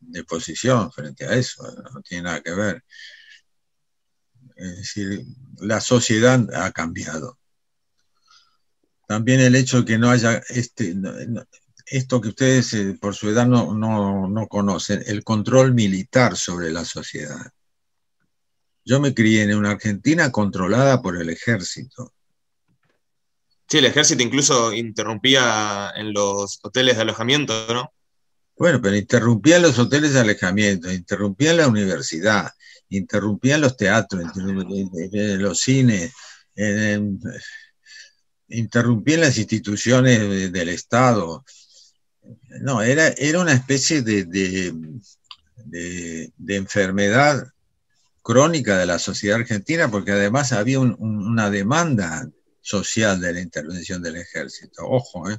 de, posición frente a eso, no tiene nada que ver. Es decir, la sociedad ha cambiado. También el hecho de que no haya este, esto que ustedes eh, por su edad no, no, conocen, el control militar sobre la sociedad. Yo me crié en una Argentina controlada por el ejército. Sí, el ejército incluso interrumpía en los hoteles de alojamiento, ¿no? Bueno, pero interrumpía los hoteles de alojamiento, interrumpía la universidad, interrumpían los teatros, los cines, interrumpían las instituciones del Estado. No, era, era una especie de, de, enfermedad crónica de la sociedad argentina, porque además había una demanda social de la intervención del ejército. Ojo, ¿eh?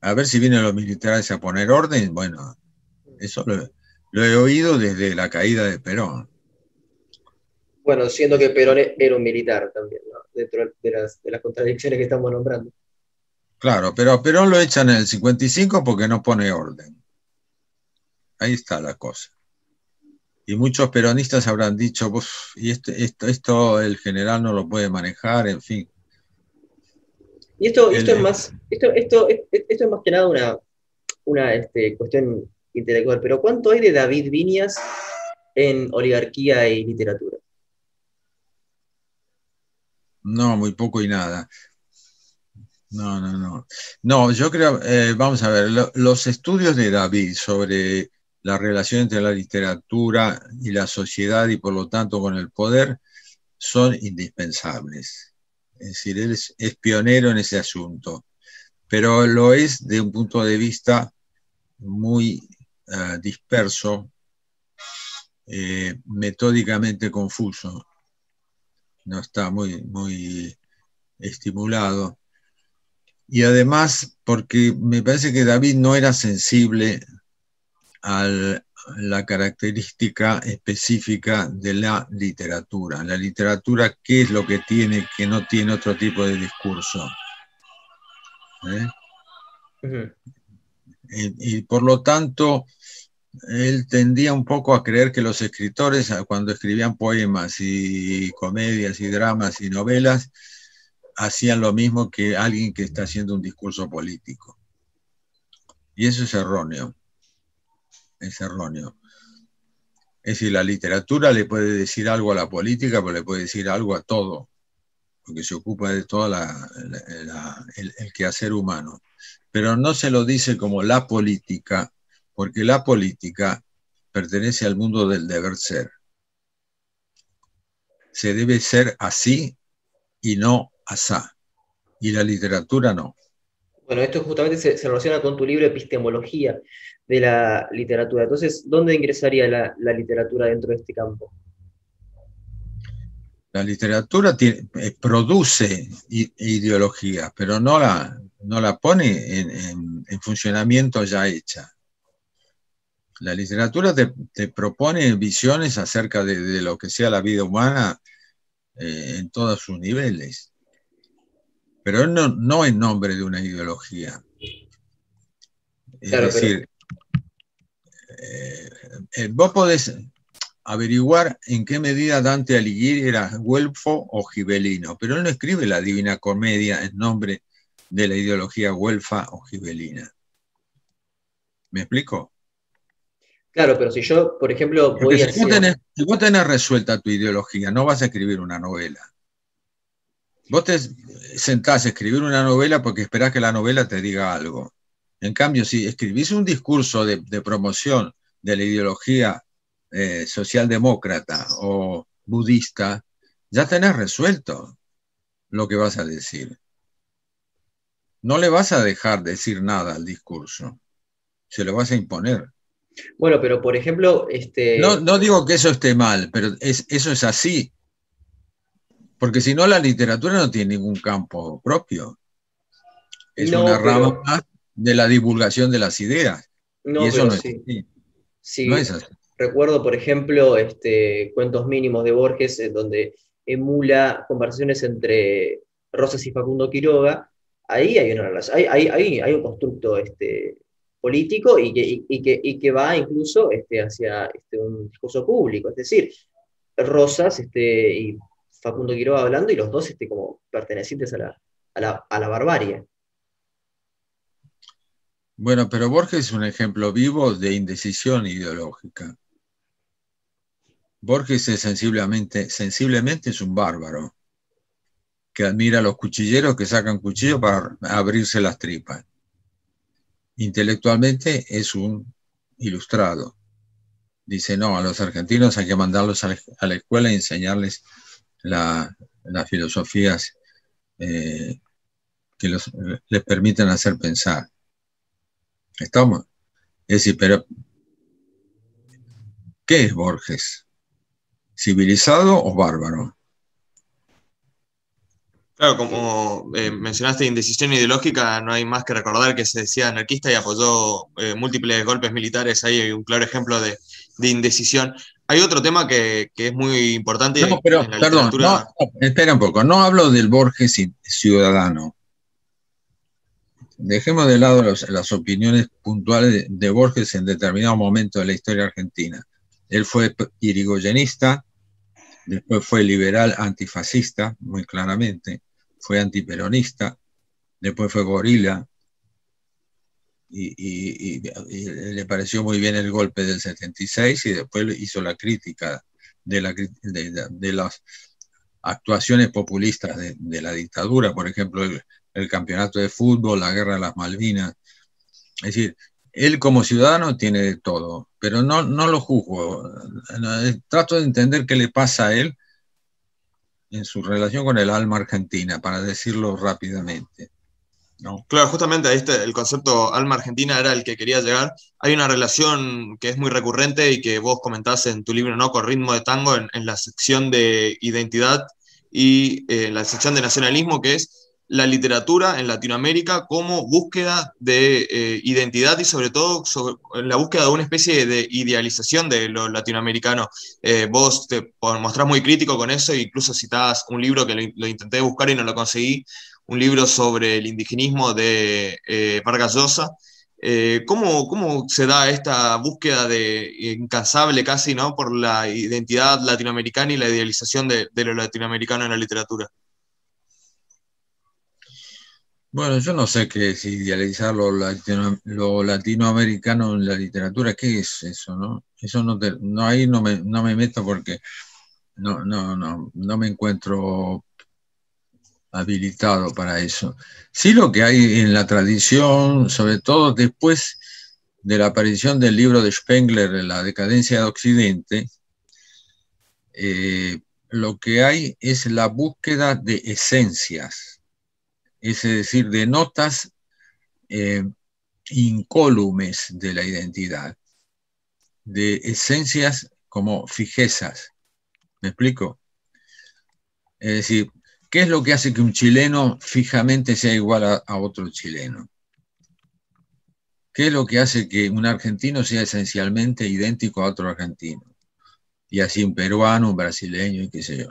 A ver si vienen los militares a poner orden. Bueno, eso lo, lo he oído desde la caída de Perón. Bueno, siendo que Perón era un militar también, ¿no? dentro de las, de las contradicciones que estamos nombrando. Claro, pero a Perón lo echan en el 55 porque no pone orden. Ahí está la cosa. Y muchos peronistas habrán dicho, y este, esto, esto el general no lo puede manejar, en fin. Y esto, esto es más, esto, esto, esto es más que nada una, una este, cuestión intelectual, pero ¿cuánto hay de David Viñas en oligarquía y literatura? No, muy poco y nada. No, no, no. No, yo creo, eh, vamos a ver, los estudios de David sobre la relación entre la literatura y la sociedad y por lo tanto con el poder son indispensables. Es decir, él es, pionero en ese asunto, pero lo es de un punto de vista muy eh, disperso, eh, metódicamente confuso. No está muy, muy estimulado. Y además, porque me parece que David no era sensible a la característica específica de la literatura. La literatura, ¿qué es lo que tiene que no tiene otro tipo de discurso? ¿Eh? Y, por lo tanto, él tendía un poco a creer que los escritores, cuando escribían poemas y comedias y dramas y novelas, hacían lo mismo que alguien que está haciendo un discurso político. Y eso es erróneo es erróneo. Es decir, la literatura le puede decir algo a la política, pero le puede decir algo a todo, porque se ocupa de todo el, quehacer humano. Pero no se lo dice como la política, porque la política pertenece al mundo del deber ser. Se debe ser así y no asá. Y la literatura no. Bueno, esto justamente se, relaciona con tu libro Epistemología de la literatura. Entonces, ¿dónde ingresaría la, literatura dentro de este campo? La literatura eh, produce ideología, pero no la, no la pone en, funcionamiento ya hecha. La literatura te, propone visiones acerca de, lo que sea la vida humana eh, en todos sus niveles pero no, no en nombre de una ideología. Es decir, eh, eh, vos podés averiguar en qué medida Dante Alighieri era güelfo o gibelino, pero él no escribe la Divina Comedia en nombre de la ideología güelfa o gibelina. ¿Me explico? Claro, pero si yo, por ejemplo, voy si, si vos tenés resuelta tu ideología, no vas a escribir una novela. Vos te sentás a escribir una novela porque esperás que la novela te diga algo. En cambio, si escribís un discurso de, promoción de la ideología eh, socialdemócrata o budista, ya tenés resuelto lo que vas a decir. No le vas a dejar decir nada al discurso, se lo vas a imponer. Bueno, pero por ejemplo, este... No, no digo que eso esté mal, pero es, eso es así. Porque si no, la literatura no tiene ningún campo propio. Es una rama más de la divulgación de las ideas. No, y eso no es así. Sí. No es así. Recuerdo, por ejemplo, este, cuentos mínimos de Borges, en donde emula conversaciones entre Rosas y Facundo Quiroga. Ahí hay una relación, hay, un constructo este, político y que, va incluso este, hacia este, un discurso público. Es decir, Rosas y Facundo Quiroga hablando y los dos este, como pertenecientes a la, barbarie. Bueno, pero Borges es un ejemplo vivo de indecisión ideológica. Borges es sensiblemente, sensiblemente es un bárbaro que admira a los cuchilleros que sacan cuchillos para abrirse las tripas. Intelectualmente es un ilustrado. Dice, no, a los argentinos hay que mandarlos a la escuela y enseñarles las filosofías eh, que les permiten hacer pensar. ¿Estamos? Es decir, pero ¿qué es Borges? ¿Civilizado o bárbaro? Claro, como eh, mencionaste indecisión ideológica, no hay más que recordar que se decía anarquista y apoyó eh, múltiples golpes militares. Ahí hay un claro ejemplo de, de indecisión. Hay otro tema que, es muy importante. No, pero, perdón, espera un poco, no hablo del Borges ciudadano. Dejemos de lado las opiniones puntuales de, Borges en determinado momento de la historia argentina. Él fue irigoyenista, después fue liberal antifascista, muy claramente, fue antiperonista, después fue gorila, y, le pareció muy bien el golpe del 76 y después hizo la crítica de, la, de, las actuaciones populistas de, la dictadura, por ejemplo, el, campeonato de fútbol, la guerra de las Malvinas. Es decir, él como ciudadano tiene de todo, pero no, no lo juzgo. Trato de entender qué le pasa a él en su relación con el alma argentina, para decirlo rápidamente. Claro, justamente a este, el concepto alma argentina era el que quería llegar. Hay una relación que es muy recurrente y que vos comentás en tu libro, ¿no? Con ritmo de tango, en, la sección de identidad y en eh, la sección de nacionalismo, que es la literatura en Latinoamérica como búsqueda de eh, identidad y sobre todo la búsqueda de una especie de idealización de lo latinoamericano. Eh, vos te mostrás muy crítico con eso e incluso citás un libro que lo, intenté buscar y no lo conseguí, un libro sobre el indigenismo de eh, Vargas Llosa. Eh, ¿cómo, se da esta búsqueda de incansable casi ¿no? por la identidad latinoamericana y la idealización de, lo latinoamericano en la literatura? Bueno, yo no sé qué es idealizar lo, latinoamericano en la literatura. ¿Qué es eso? No, eso no, no ahí no me, no me meto porque no, no, no, no me encuentro habilitado para eso. Sí lo que hay en la tradición, sobre todo después de la aparición del libro de Spengler, La decadencia de Occidente, eh, lo que hay es la búsqueda de esencias, es decir, de notas eh, incólumes de la identidad, de esencias como fijezas. ¿Me explico? Es decir, ¿Qué es lo que hace que un chileno fijamente sea igual a, otro chileno? ¿Qué es lo que hace que un argentino sea esencialmente idéntico a otro argentino? Y así un peruano, un brasileño y qué sé yo.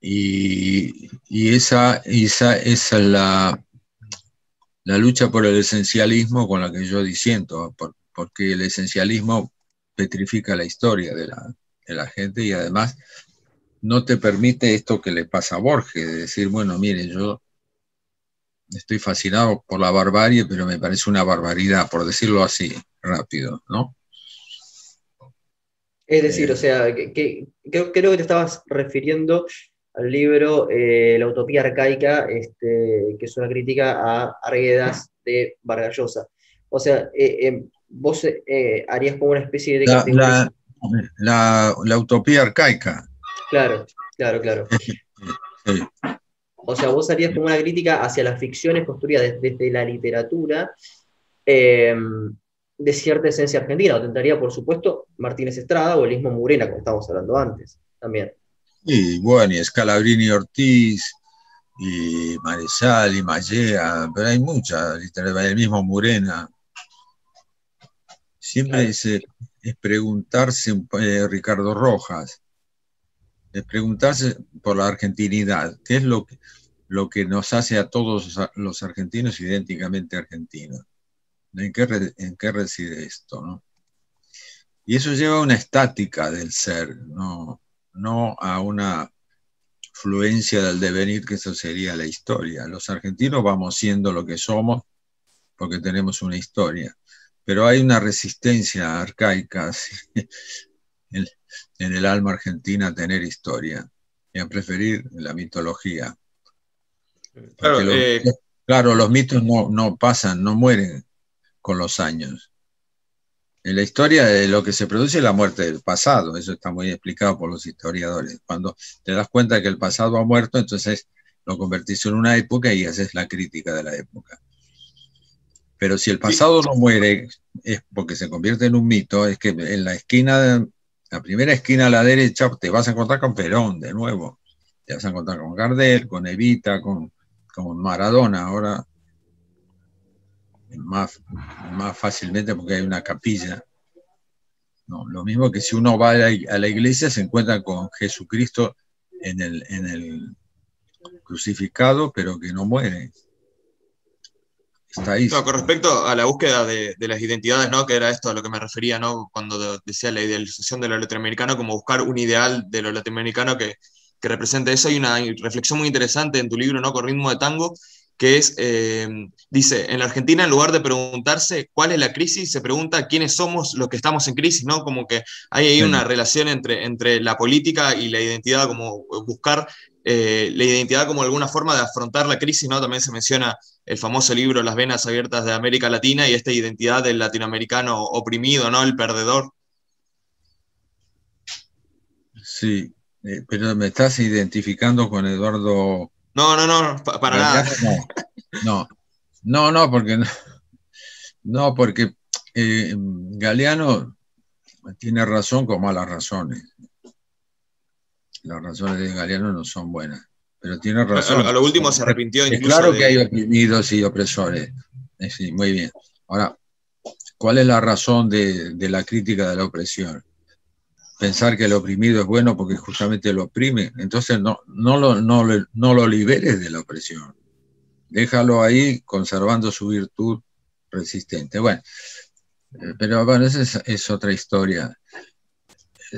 Y, esa, esa, es la, la lucha por el esencialismo con la que yo disiento, porque el esencialismo petrifica la historia de la, de la gente y además no te permite esto que le pasa a Borges, de decir, bueno, mire, yo estoy fascinado por la barbarie, pero me parece una barbaridad, por decirlo así, rápido, ¿no? Es decir, eh. o sea, que, creo, que te estabas refiriendo al libro eh, La utopía arcaica, este, que es una crítica a Arguedas de Vargallosa. O sea, eh, vos harías como una especie de... la utopía arcaica. Claro, claro, claro. O sea, vos harías como una crítica hacia las ficciones construidas desde, la literatura em, de cierta esencia argentina. O tentaría, por supuesto, Martínez Estrada o el mismo Murena, como estábamos hablando antes, también. Y bueno, y Scalabrini Ortiz, y Marechal, y Mallea, pero hay muchas el mismo Murena. Siempre es, es, preguntarse, eh, Ricardo Rojas, de preguntarse por la argentinidad, qué es lo que, lo que nos hace a todos los argentinos idénticamente argentinos. ¿En qué, en qué reside esto? ¿no? Y eso lleva a una estática del ser, no, no a una fluencia del devenir, que eso sería la historia. Los argentinos vamos siendo lo que somos porque tenemos una historia, pero hay una resistencia arcaica en el alma argentina tener historia y a preferir la mitología. Eh, claro, los, mitos no, no, pasan, no mueren con los años. En la historia de lo que se produce es la muerte del pasado, eso está muy explicado por los historiadores. Cuando te das cuenta que el pasado ha muerto, entonces lo convertís en una época y haces la crítica de la época. Pero si el pasado no muere, es porque se convierte en un mito, es que en la esquina de, la primera esquina a la derecha te vas a encontrar con Perón de nuevo. Te vas a encontrar con Gardel, con Evita, con, con Maradona. Ahora más, más fácilmente porque hay una capilla. No, lo mismo que si uno va a la, iglesia se encuentra con Jesucristo en el, en el crucificado, pero que no muere. Está ahí. con respecto a la búsqueda de, las identidades, ¿no? que era esto a lo que me refería ¿no? cuando decía la idealización de lo latinoamericano, como buscar un ideal de lo latinoamericano que, que represente eso. Hay una reflexión muy interesante en tu libro, ¿no? con ritmo de tango, que es, eh, dice, en la Argentina en lugar de preguntarse cuál es la crisis, se pregunta quiénes somos los que estamos en crisis, ¿no? Como que hay ahí una relación entre, entre la política y la identidad, como buscar eh, la identidad como alguna forma de afrontar la crisis, ¿no? También se menciona el famoso libro Las venas abiertas de América Latina y esta identidad del latinoamericano oprimido, ¿no? El perdedor. Sí, eh, pero me estás identificando con Eduardo no, no, no, para nada. No, no, no, porque no, porque eh, Galeano tiene razón con malas razones. Las razones de Galeano no son buenas, pero tiene razón. A, lo último se arrepintió incluso. claro que hay oprimidos y opresores. Eh, sí, muy bien. Ahora, ¿cuál es la razón de la crítica de la opresión? Pensar que el oprimido es bueno porque justamente lo oprime, entonces no, no, lo, no, lo liberes de la opresión. Déjalo ahí conservando su virtud resistente. Bueno, eh, pero bueno, esa es, otra historia.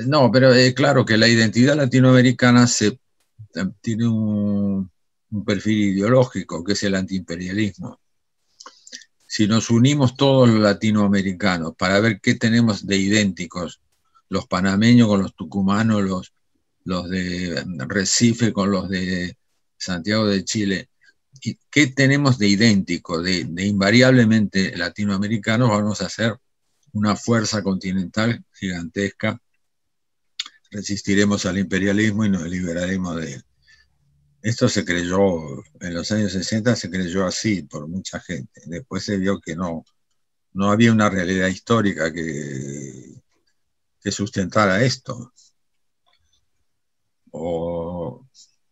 No, pero es claro que la identidad latinoamericana se, eh, tiene un, un perfil ideológico, que es el antiimperialismo. Si nos unimos todos los latinoamericanos para ver qué tenemos de idénticos los panameños con los tucumanos, los, los de Recife con los de Santiago de Chile. ¿Y qué tenemos de idéntico, de, invariablemente latinoamericanos? Vamos a hacer una fuerza continental gigantesca. Resistiremos al imperialismo y nos liberaremos de él. Esto se creyó, en los años 60 se creyó así por mucha gente. Después se vio que no, no había una realidad histórica que, que sustentara esto. O,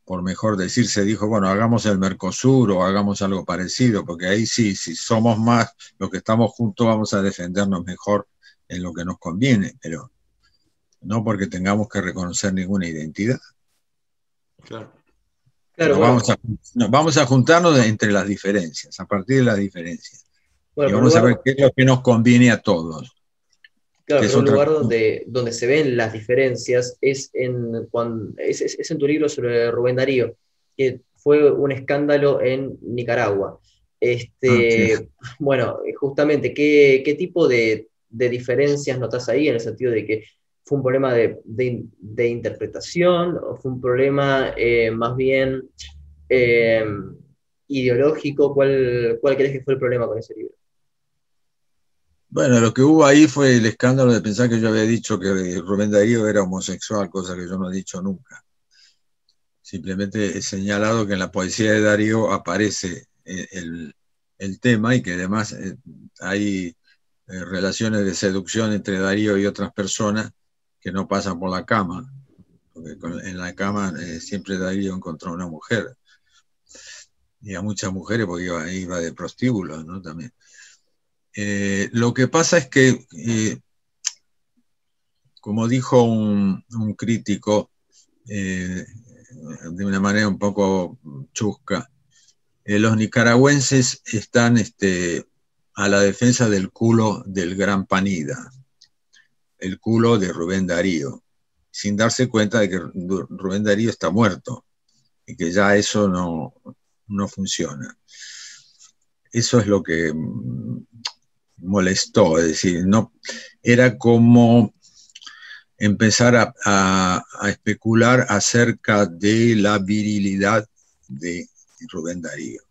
por mejor decir, se dijo, bueno, hagamos el Mercosur o hagamos algo parecido, porque ahí sí, si somos más los que estamos juntos, vamos a defendernos mejor en lo que nos conviene, pero no porque tengamos que reconocer ninguna identidad. Claro. vamos, a, vamos, a, juntarnos entre las diferencias, a partir de las diferencias. y vamos a ver qué es lo que nos conviene a todos. Claro, pero un lugar donde, donde se ven las diferencias es en, cuando, es, en tu libro sobre Rubén Darío, que fue un escándalo en Nicaragua. Este, ah, Bueno, justamente, ¿qué, qué tipo de, de, diferencias notas ahí en el sentido de que fue un problema de, de, interpretación o fue un problema eh, más bien eh, ideológico? ¿Cuál, ¿Cuál crees que fue el problema con ese libro? Bueno, lo que hubo ahí fue el escándalo de pensar que yo había dicho que Rubén Darío era homosexual, cosa que yo no he dicho nunca. Simplemente he señalado que en la poesía de Darío aparece eh, el, tema y que además eh, hay eh, relaciones de seducción entre Darío y otras personas que no pasan por la cama, porque en la cama siempre Darío encontró una mujer y a muchas mujeres porque iba, iba de prostíbulos, ¿no? También. Eh, lo que pasa es que, eh, como dijo un, crítico eh, de una manera un poco chusca, los nicaragüenses están este, a la defensa del culo del gran Panida, el culo de Rubén Darío, sin darse cuenta de que Rubén Darío está muerto y que ya eso no, no funciona. Eso es lo que molestó, es decir, no, era como empezar a, especular acerca de la virilidad de Rubén Darío.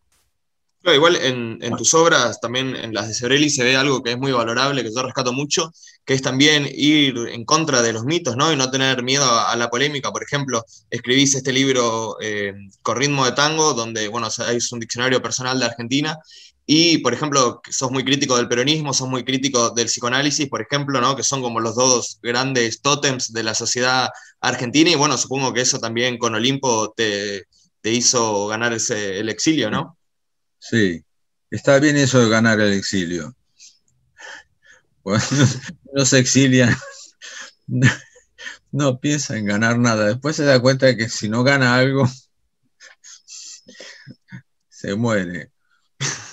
igual en, tus obras, también en las de Sebrelli, se ve algo que es muy valorable, que yo rescato mucho, que es también ir en contra de los mitos, ¿no? Y no tener miedo a, la polémica. Por ejemplo, escribís este libro eh, con ritmo de tango, donde, bueno, hay un diccionario personal de Argentina, y, por ejemplo, sos muy crítico del peronismo, sos muy crítico del psicoanálisis, por ejemplo, ¿no? que son como los dos grandes tótems de la sociedad argentina. Y bueno, supongo que eso también con Olimpo te, hizo ganar ese, el exilio, ¿no? Sí, está bien eso de ganar el exilio. no se exilian no piensa en ganar nada. Después se da cuenta de que si no gana algo, se muere.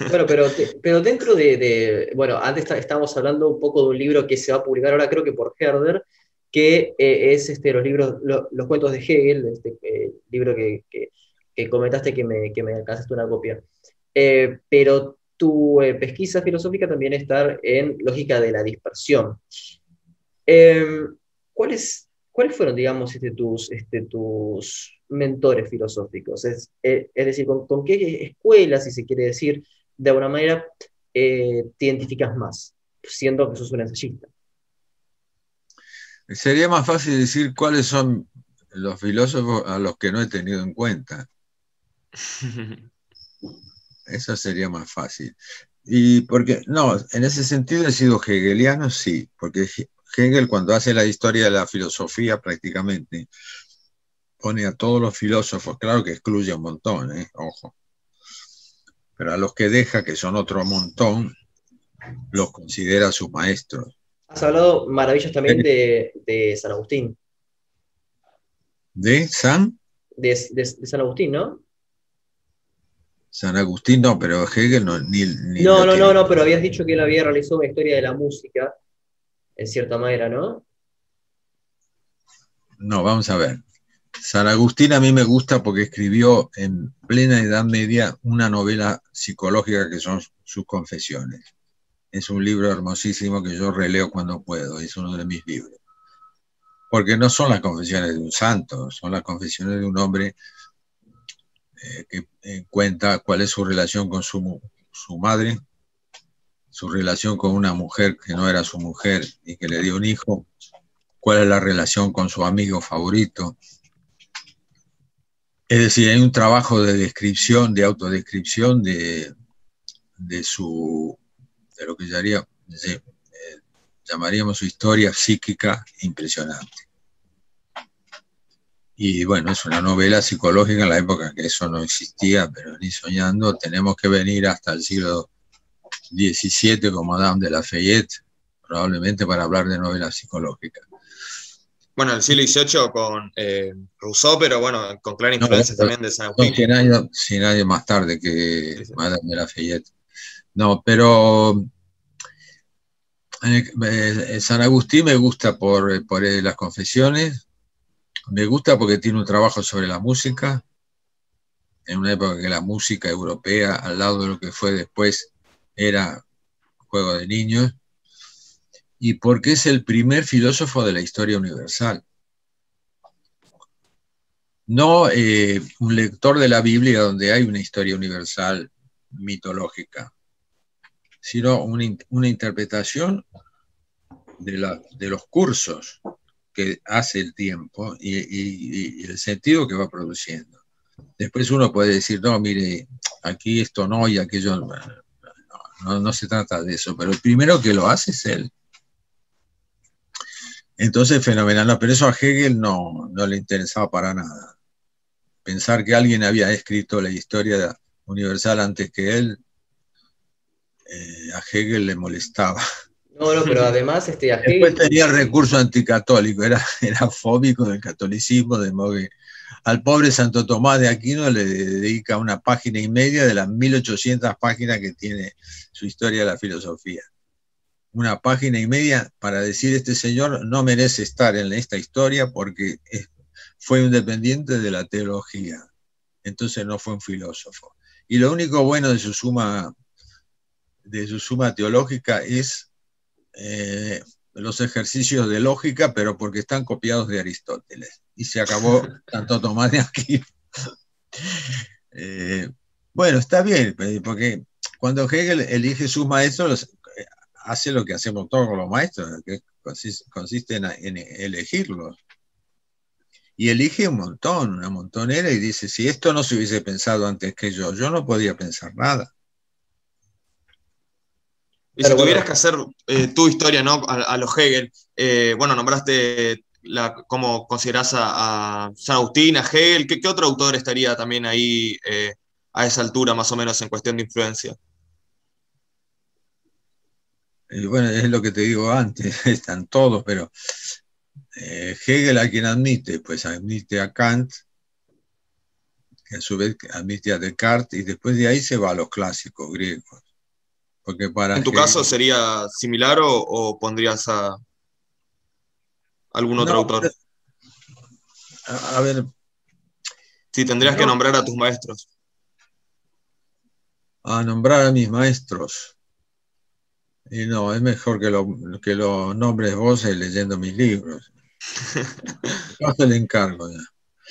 Bueno, pero, pero dentro de, bueno, antes estábamos hablando un poco de un libro que se va a publicar ahora, creo que por Herder, que eh, es este, los libros, los cuentos de Hegel, este eh, libro que, comentaste que me, que me alcanzaste una copia. Eh, pero tu pesquisa filosófica también está en lógica de la dispersión. Em, ¿cuáles, ¿Cuáles fueron, digamos, este, tus, este, tus mentores filosóficos? Es, es decir, ¿con, ¿con, qué escuelas, si se quiere decir, de alguna manera, te identificas más, siendo que sos un ensayista? Sería más fácil decir cuáles son los filósofos a los que no he tenido en cuenta. Eso sería más fácil. Y porque, no, en ese sentido he sido hegeliano, sí, porque Hegel cuando hace la historia de la filosofía prácticamente pone a todos los filósofos, claro que excluye un montón, ¿eh? ojo, pero a los que deja, que son otro montón, los considera sus maestros. Has hablado maravillas también de, San Agustín. ¿De San? De, San Agustín, ¿no? San Agustín no, pero Hegel no. Ni, no, no, no, no, pero habías dicho que él había realizado una historia de la música, en cierta manera, ¿no? No, vamos a ver. San Agustín a mí me gusta porque escribió en plena Edad Media una novela psicológica que son sus confesiones. Es un libro hermosísimo que yo releo cuando puedo, es uno de mis libros. Porque no son las confesiones de un santo, son las confesiones de un hombre eh, que eh, cuenta cuál es su relación con su, su madre, su relación con una mujer que no era su mujer y que le dio un hijo, cuál es la relación con su amigo favorito. Es decir, hay un trabajo de descripción, de autodescripción de, de su de lo que eh, llamaríamos su historia psíquica impresionante. Y bueno, es una novela psicológica en la época que eso no existía, pero ni soñando, tenemos que venir hasta el siglo XVII como Madame de Lafayette, probablemente para hablar de novela psicológica. Bueno, el siglo XVIII con eh, Rousseau, pero bueno, con clara influencia también de San Agustín. sin nadie más tarde que Madame de Lafayette. No, pero eh, San Agustín me gusta por, eh, las confesiones, me gusta porque tiene un trabajo sobre la música, en una época que la música europea, al lado de lo que fue después, era juego de niños, y porque es el primer filósofo de la historia universal. No eh, un lector de la Biblia donde hay una historia universal mitológica, sino una, interpretación de, de, los cursos que hace el tiempo y, el sentido que va produciendo. Después uno puede decir, no, mire, aquí esto no y aquello no, no, no se trata de eso, pero el primero que lo hace es él. Entonces, fenomenal. pero eso a Hegel no, no, le interesaba para nada. Pensar que alguien había escrito la historia universal antes que él eh, a Hegel le molestaba. No, no, pero además este, a Hegel... Después tenía el recurso anticatólico, era, era fóbico del catolicismo, de modo que al pobre Santo Tomás de Aquino le dedica una página y media de las 1800 páginas que tiene su historia de la filosofía. Una página y media para decir este señor no merece estar en esta historia porque fue un dependiente de la teología, entonces no fue un filósofo. Y lo único bueno de su suma de su suma teológica es eh, los ejercicios de lógica, pero porque están copiados de Aristóteles. Y se acabó tanto Tomás de aquí. Eh, bueno, está bien, porque cuando Hegel elige sus maestros, hace lo que hacemos todos los maestros, que consiste en, en elegirlos. Y elige un montón, una montonera, y dice, si esto no se hubiese pensado antes que yo, yo no podía pensar nada. Y si tuvieras que hacer eh, tu historia, ¿no? A, los Hegel, eh, bueno, nombraste la, cómo considerás a, San Agustín, a Hegel, ¿qué, otro autor estaría también ahí eh, a esa altura, más o menos, en cuestión de influencia? bueno, es lo que te digo antes, están todos, pero eh, Hegel a quien admite, pues admite a Kant, que a su vez admite a Descartes, y después de ahí se va a los clásicos griegos. Porque para ¿En tu caso sería similar o, pondrías a algún otro autor? A, ver. Si tendrías que nombrar a tus maestros. A nombrar a mis maestros. Y no, es mejor que lo, que lo nombres vos leyendo mis libros. Yo te le encargo ya.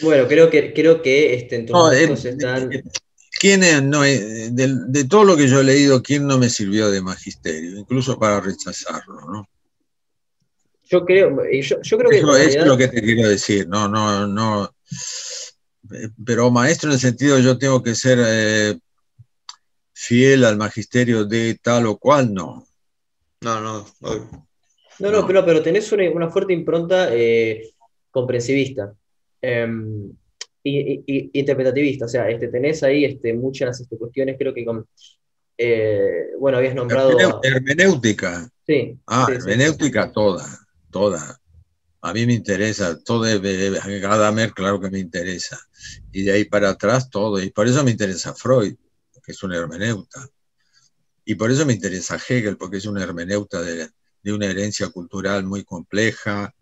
Bueno, creo que, creo que este, en no, eh, están... ¿Quién no, de, todo lo que yo he leído, ¿quién no me sirvió de magisterio? Incluso para rechazarlo, ¿no? Yo creo, yo, yo creo que... Eso, es lo que te quiero decir, no, no, no. Pero maestro en el sentido yo tengo que ser eh, fiel al magisterio de tal o cual, no. No, no. No, no, pero, pero tenés una, fuerte impronta eh, comprensivista em, y, interpretativista. O sea, este, tenés ahí este, muchas este, cuestiones, creo que con. Eh, bueno, habías nombrado. Hermenéutica. Sí. Ah, hermenéutica toda, toda. A mí me interesa, todo Gadamer, claro que me interesa. Y de ahí para atrás todo. Y por eso me interesa Freud, que es un hermeneuta. Y por eso me interesa Hegel, porque es un hermeneuta de, de una herencia cultural muy compleja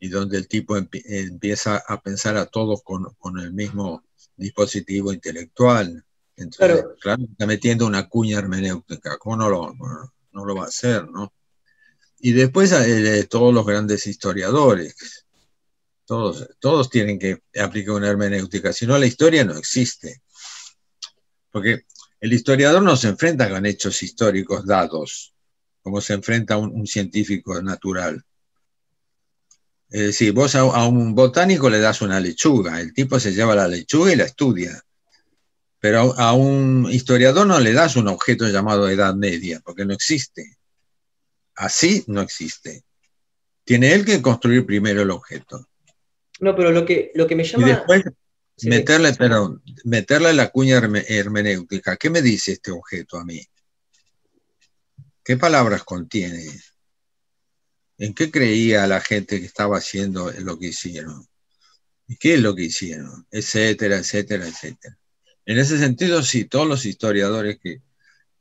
y donde el tipo empieza a pensar a todos con, con el mismo dispositivo intelectual. Entonces, claro. está metiendo una cuña hermenéutica, ¿cómo no lo, no lo va a hacer? ¿no? Y después eh, todos los grandes historiadores, todos, todos tienen que aplicar una hermenéutica, si no la historia no existe. Porque el historiador no se enfrenta con hechos históricos dados, como se enfrenta un, científico natural. Es decir, vos a, un botánico le das una lechuga, el tipo se lleva la lechuga y la estudia. Pero a, un historiador no le das un objeto llamado Edad Media, porque no existe. Así no existe. Tiene él que construir primero el objeto. No, pero lo que, lo que me llama... Y después meterle, perdón, meterle la cuña hermenéutica. ¿Qué me dice este objeto a mí? ¿Qué palabras contiene? ¿En qué creía la gente que estaba haciendo lo que hicieron? ¿Y qué es lo que hicieron? Etcétera, etcétera, etcétera. En ese sentido, sí, todos los historiadores que,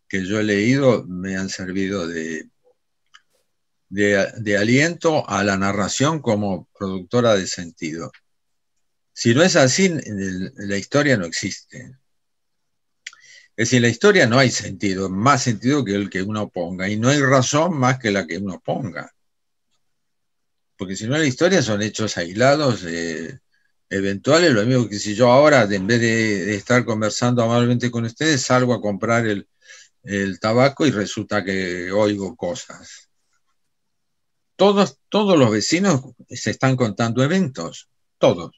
yo he leído me han servido de, de, aliento a la narración como productora de sentido. Si no es así, la historia no existe. Es decir, en la historia no hay sentido, más sentido que el que uno ponga, y no hay razón más que la que uno ponga. Porque si no, la historia son hechos aislados, eh, eventuales, lo mismo que si yo ahora, en vez de, estar conversando amablemente con ustedes, salgo a comprar el, el tabaco y resulta que oigo cosas. Todos, todos los vecinos se están contando eventos, todos.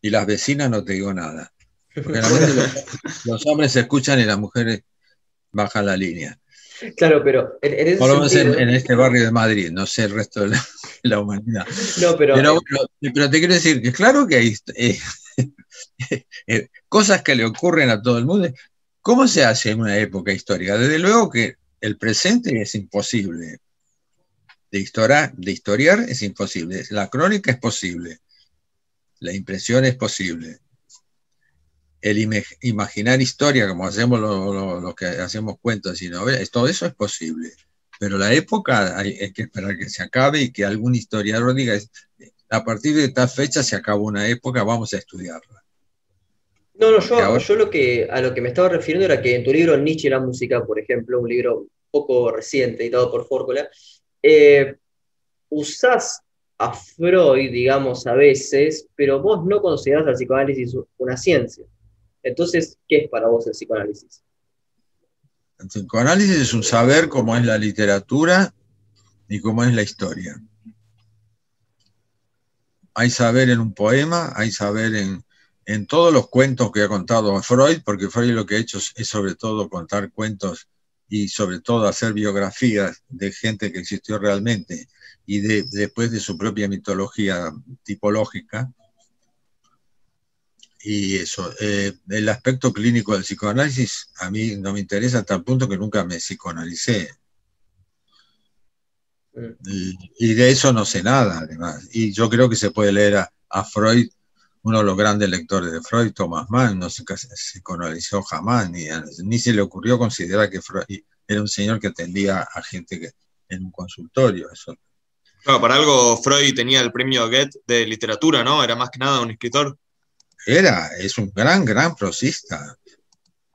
Y las vecinas no te digo nada. Porque los, hombres se escuchan y las mujeres bajan la línea. Claro, pero en, este barrio de Madrid, no sé el resto de la, humanidad. No, pero, pero, te quiero decir que claro que hay eh, eh, cosas que le ocurren a todo el mundo. ¿Cómo se hace en una época histórica? Desde luego que el presente es imposible. De, historia, de historiar es imposible. La crónica es posible. La impresión es posible el imaginar historia, como hacemos los que hacemos cuentos y novelas, todo eso es posible. Pero la época hay, que esperar que se acabe y que algún historiador diga, a partir de tal fecha se acaba una época, vamos a estudiarla. No, no, yo, yo lo que, a lo que me estaba refiriendo era que en tu libro Nietzsche y la música, por ejemplo, un libro poco reciente, editado por Fórcula, eh, usás a Freud, digamos, a veces, pero vos no considerás al psicoanálisis una ciencia. Entonces, ¿qué es para vos el psicoanálisis? El psicoanálisis es un saber cómo es la literatura y cómo es la historia. Hay saber en un poema, hay saber en, todos los cuentos que ha contado Freud, porque Freud lo que ha hecho es, sobre todo contar cuentos y sobre todo hacer biografías de gente que existió realmente y después de su propia mitología tipológica. Y eso, eh, el aspecto clínico del psicoanálisis a mí no me interesa hasta el punto que nunca me psicoanalicé. Y, de eso no sé nada, además. Y yo creo que se puede leer a, Freud, uno de los grandes lectores de Freud, Thomas Mann, no se psicoanalizó jamás, ni, ni se le ocurrió considerar que Freud era un señor que atendía a gente que, en un consultorio. Eso. Claro, para algo Freud tenía el premio Goethe de literatura, ¿no? Era más que nada un escritor. Era, es un gran, gran prosista.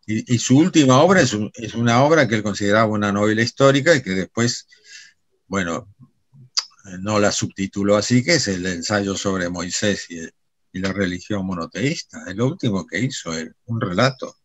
Y, su última obra es, es, una obra que él consideraba una novela histórica y que después, bueno, no la subtituló así, que es el ensayo sobre Moisés y, la religión monoteísta. Es lo último que hizo, él, un relato.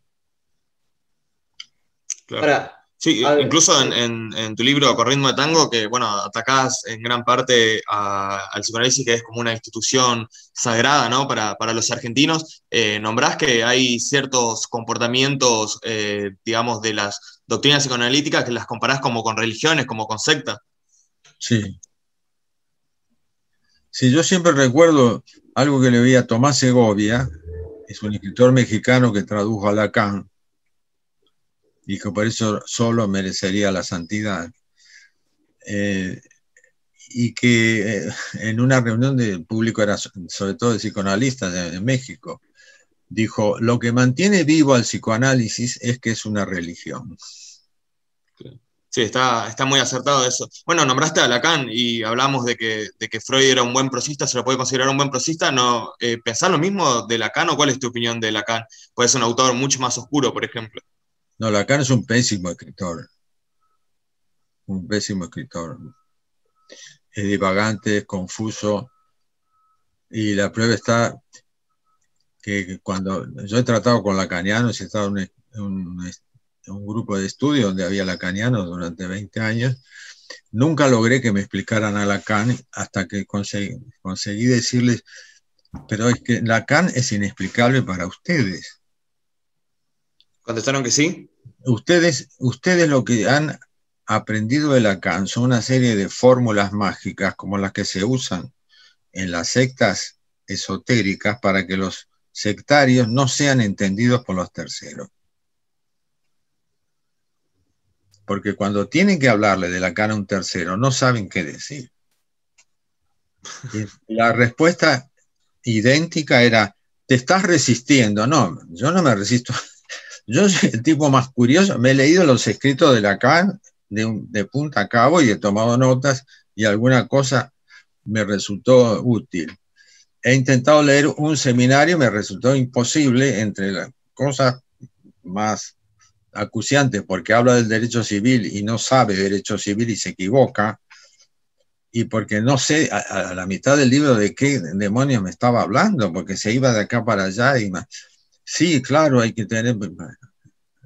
Claro. Sí, incluso en, tu libro Corriendo de Tango, que bueno, atacás en gran parte al psicoanálisis, que es como una institución sagrada ¿no? para, los argentinos, eh, nombrás que hay ciertos comportamientos, eh, digamos, de las doctrinas psicoanalíticas que las comparás como con religiones, como con secta. Sí. Sí, yo siempre recuerdo algo que le vi a Tomás Segovia, es un escritor mexicano que tradujo a Lacan y que por eso solo merecería la santidad. Eh, y que eh, en una reunión del público era sobre todo de psicoanalistas de, México, dijo, lo que mantiene vivo al psicoanálisis es que es una religión. Sí, está, está muy acertado eso. Bueno, nombraste a Lacan y hablamos de que, de que Freud era un buen prosista, se lo puede considerar un buen prosista. No, eh, ¿Pensás lo mismo de Lacan o cuál es tu opinión de Lacan? Puede ser un autor mucho más oscuro, por ejemplo. No, Lacan es un pésimo escritor. Un pésimo escritor. Es divagante, es confuso. Y la prueba está que cuando yo he tratado con lacanianos, he estado en un, grupo de estudio donde había lacanianos durante 20 años, nunca logré que me explicaran a Lacan hasta que conseguí, conseguí decirles, pero es que Lacan es inexplicable para ustedes. ¿Contestaron que sí? Ustedes, ustedes lo que han aprendido de Lacan son una serie de fórmulas mágicas como las que se usan en las sectas esotéricas para que los sectarios no sean entendidos por los terceros. Porque cuando tienen que hablarle de Lacan a un tercero, no saben qué decir. La respuesta idéntica era, te estás resistiendo. No, yo no me resisto yo soy el tipo más curioso, me he leído los escritos de Lacan de, de punta a cabo y he tomado notas y alguna cosa me resultó útil. He intentado leer un seminario, me resultó imposible entre las cosas más acuciantes, porque habla del derecho civil y no sabe derecho civil y se equivoca, y porque no sé a, la mitad del libro de qué demonios me estaba hablando, porque se iba de acá para allá y. Sí, claro, hay que tener...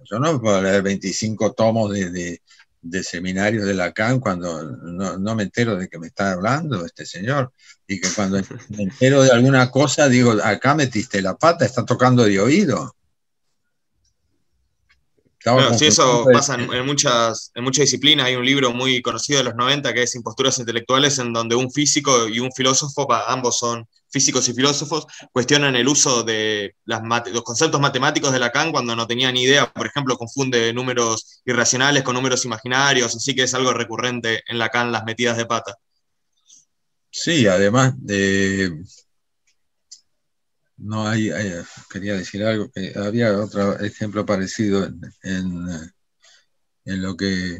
Yo no puedo leer 25 tomos de, de, seminarios de Lacan cuando no, me entero de que me está hablando este señor. Y que cuando me entero de alguna cosa, digo, acá metiste la pata, está tocando de oído. Claro, sí, eso pasa en, muchas, en muchas disciplinas. Hay un libro muy conocido de los 90 que es Imposturas Intelectuales, en donde un físico y un filósofo, ambos son físicos y filósofos, cuestionan el uso de las los conceptos matemáticos de Lacan cuando no tenían ni idea. Por ejemplo, confunde números irracionales con números imaginarios, así que es algo recurrente en Lacan las metidas de pata. Sí, además de no hay, quería decir algo, que había otro ejemplo parecido en, en, lo que,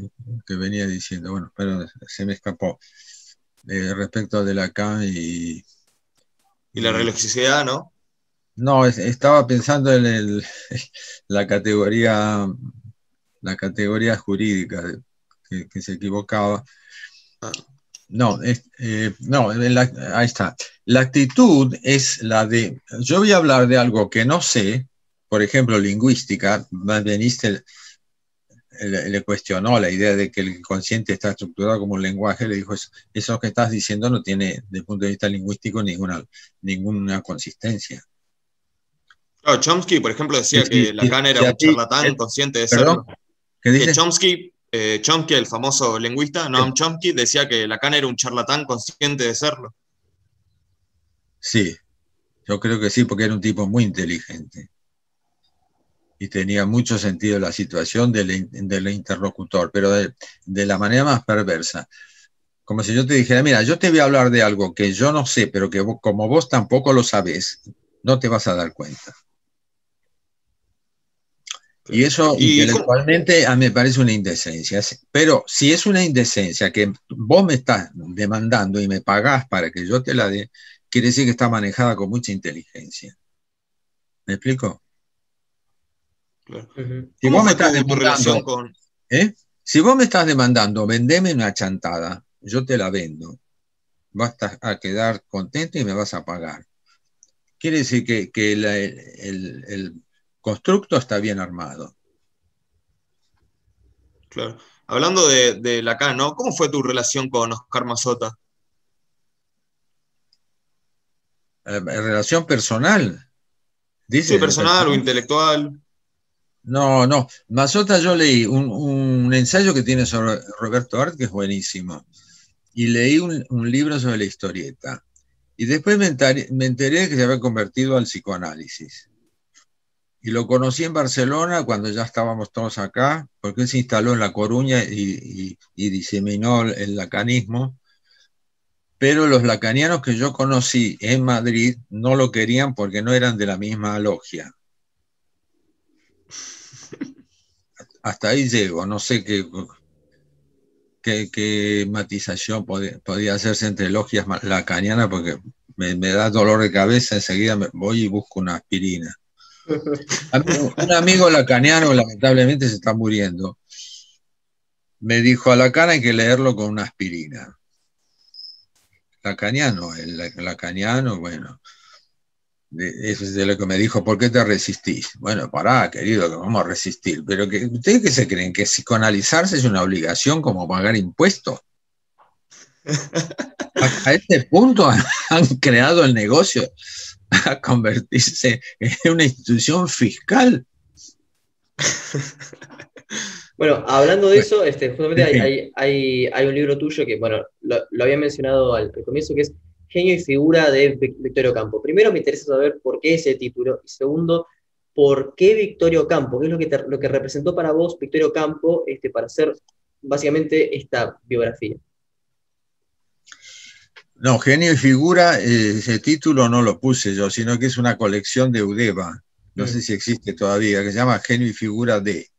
venía diciendo, bueno, pero se me escapó. Eh, respecto de Lacan y... Y la religiosidad, ¿no? No, estaba pensando en el, la categoría la categoría jurídica que, se equivocaba. Ah. No, eh, no, ahí está. La actitud es la de, yo voy a hablar de algo que no sé, por ejemplo, lingüística, Beniste le, le, cuestionó la idea de que el consciente está estructurado como un lenguaje, le dijo, eso, que estás diciendo no tiene, desde el punto de vista lingüístico, ninguna, ninguna consistencia. Chomsky, por ejemplo, decía que Lacan era un charlatán consciente de serlo. ¿Qué dice? Chomsky eh, Chomsky, el famoso lingüista, Noam Chomsky, decía que Lacan era un charlatán consciente de serlo. Sí, yo creo que sí, porque era un tipo muy inteligente. Y tenía mucho sentido la situación del, interlocutor, pero de, la manera más perversa. Como si yo te dijera, mira, yo te voy a hablar de algo que yo no sé, pero que como vos tampoco lo sabés, no te vas a dar cuenta. Y eso intelectualmente a mí me parece una indecencia. Pero si es una indecencia que vos me estás demandando y me pagás para que yo te la dé, quiere decir que está manejada con mucha inteligencia. ¿Me explico? Si vos me estás demandando, ¿eh? Si vos me estás demandando, vendeme una chantada, yo te la vendo. Vas a quedar contento y me vas a pagar. Quiere decir que, el, constructo está bien armado. Claro. Hablando de, de Lacan, ¿no? ¿Cómo fue tu relación con Oscar Mazota? Eh, relación personal. Dice, sí, personal o intelectual. No, no. Mazota yo leí un, ensayo que tiene sobre Roberto Art que es buenísimo. Y leí un, libro sobre la historieta. Y después me enteré, que se había convertido al psicoanálisis. Y lo conocí en Barcelona cuando ya estábamos todos acá, porque él se instaló en La Coruña y, y diseminó el lacanismo. Pero los lacanianos que yo conocí en Madrid no lo querían porque no eran de la misma logia. hasta ahí llego, no sé qué, qué, matización podía, hacerse entre logias lacanianas, porque me, da dolor de cabeza, enseguida me voy y busco una aspirina. Un amigo lacaniano lamentablemente se está muriendo. Me dijo, a Lacan hay que leerlo con una aspirina. Lacaniano, el lacaniano, bueno, eso es de lo que me dijo, ¿por qué te resistís? Bueno, pará, querido, que vamos a resistir. Pero que, ¿ustedes qué se creen? ¿Que psicoanalizarse es una obligación como pagar impuestos? A, este punto han, creado el negocio a convertirse en una institución fiscal. Bueno, hablando de eso, este, justamente hay, hay, un libro tuyo que, bueno, lo, había mencionado al comienzo, que es genio y figura de Victorio Campo. Primero me interesa saber por qué ese título y segundo, por qué Victorio Campo, qué es lo que, lo que representó para vos Victorio Campo este, para hacer básicamente esta biografía. No, genio y figura, eh, ese título no lo puse yo, sino que es una colección de Udeva, no sé si existe todavía, que se llama Genio y Figura de.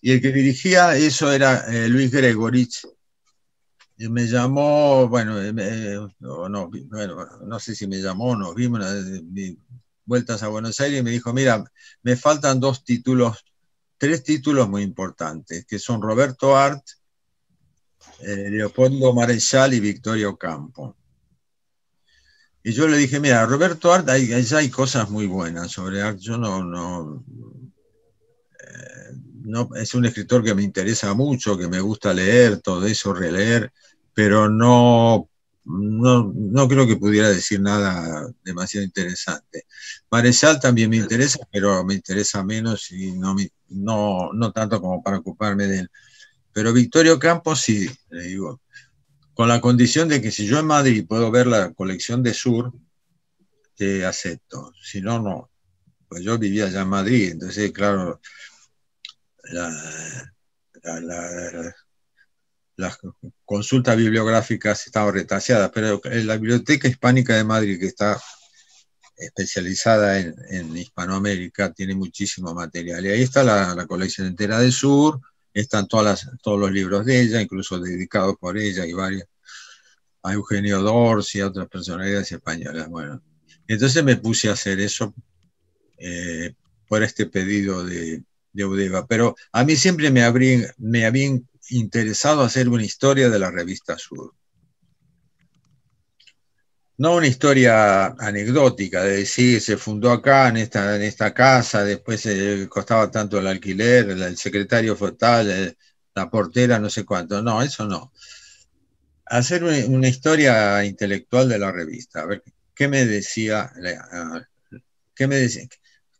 Y el que dirigía eso era eh, Luis Gregorich, me llamó, bueno, eh, no, no, sé si me llamó, nos vimos vueltas a Buenos Aires y me dijo, mira, me faltan dos títulos, tres títulos muy importantes, que son Roberto Art, eh, Leopoldo Marechal y Victorio Campo. Y yo le dije, mira, Roberto Art, hay, hay cosas muy buenas sobre Art, yo no, no, eh, no, es un escritor que me interesa mucho, que me gusta leer, todo eso, releer, pero no, no, creo que pudiera decir nada demasiado interesante. Marechal también me interesa, pero me interesa menos y no, no, no tanto como para ocuparme de él. Pero Victorio Campos sí, le digo, con la condición de que si yo en Madrid puedo ver la colección de Sur, te acepto. Si no, no. Pues yo vivía allá en Madrid, entonces, claro, las consultas bibliográficas estaban retaseadas, pero la Biblioteca Hispánica de Madrid, que está especializada en, Hispanoamérica, tiene muchísimo material. Y ahí está la, colección entera del sur, están todas todos los libros de ella, incluso dedicados por ella y varios. A Eugenio Dors y a otras personalidades españolas. Bueno, entonces me puse a hacer eso eh, por este pedido de, de Udeva. Pero a mí siempre me, me había interesado hacer una historia de la revista Sur. No una historia anecdótica de decir se fundó acá, en esta, en esta casa, después costaba tanto el alquiler, el, secretario fue tal, la portera, no sé cuánto. No, eso no. Hacer una, historia intelectual de la revista. A ver, ¿qué me decía? ¿Qué me decía?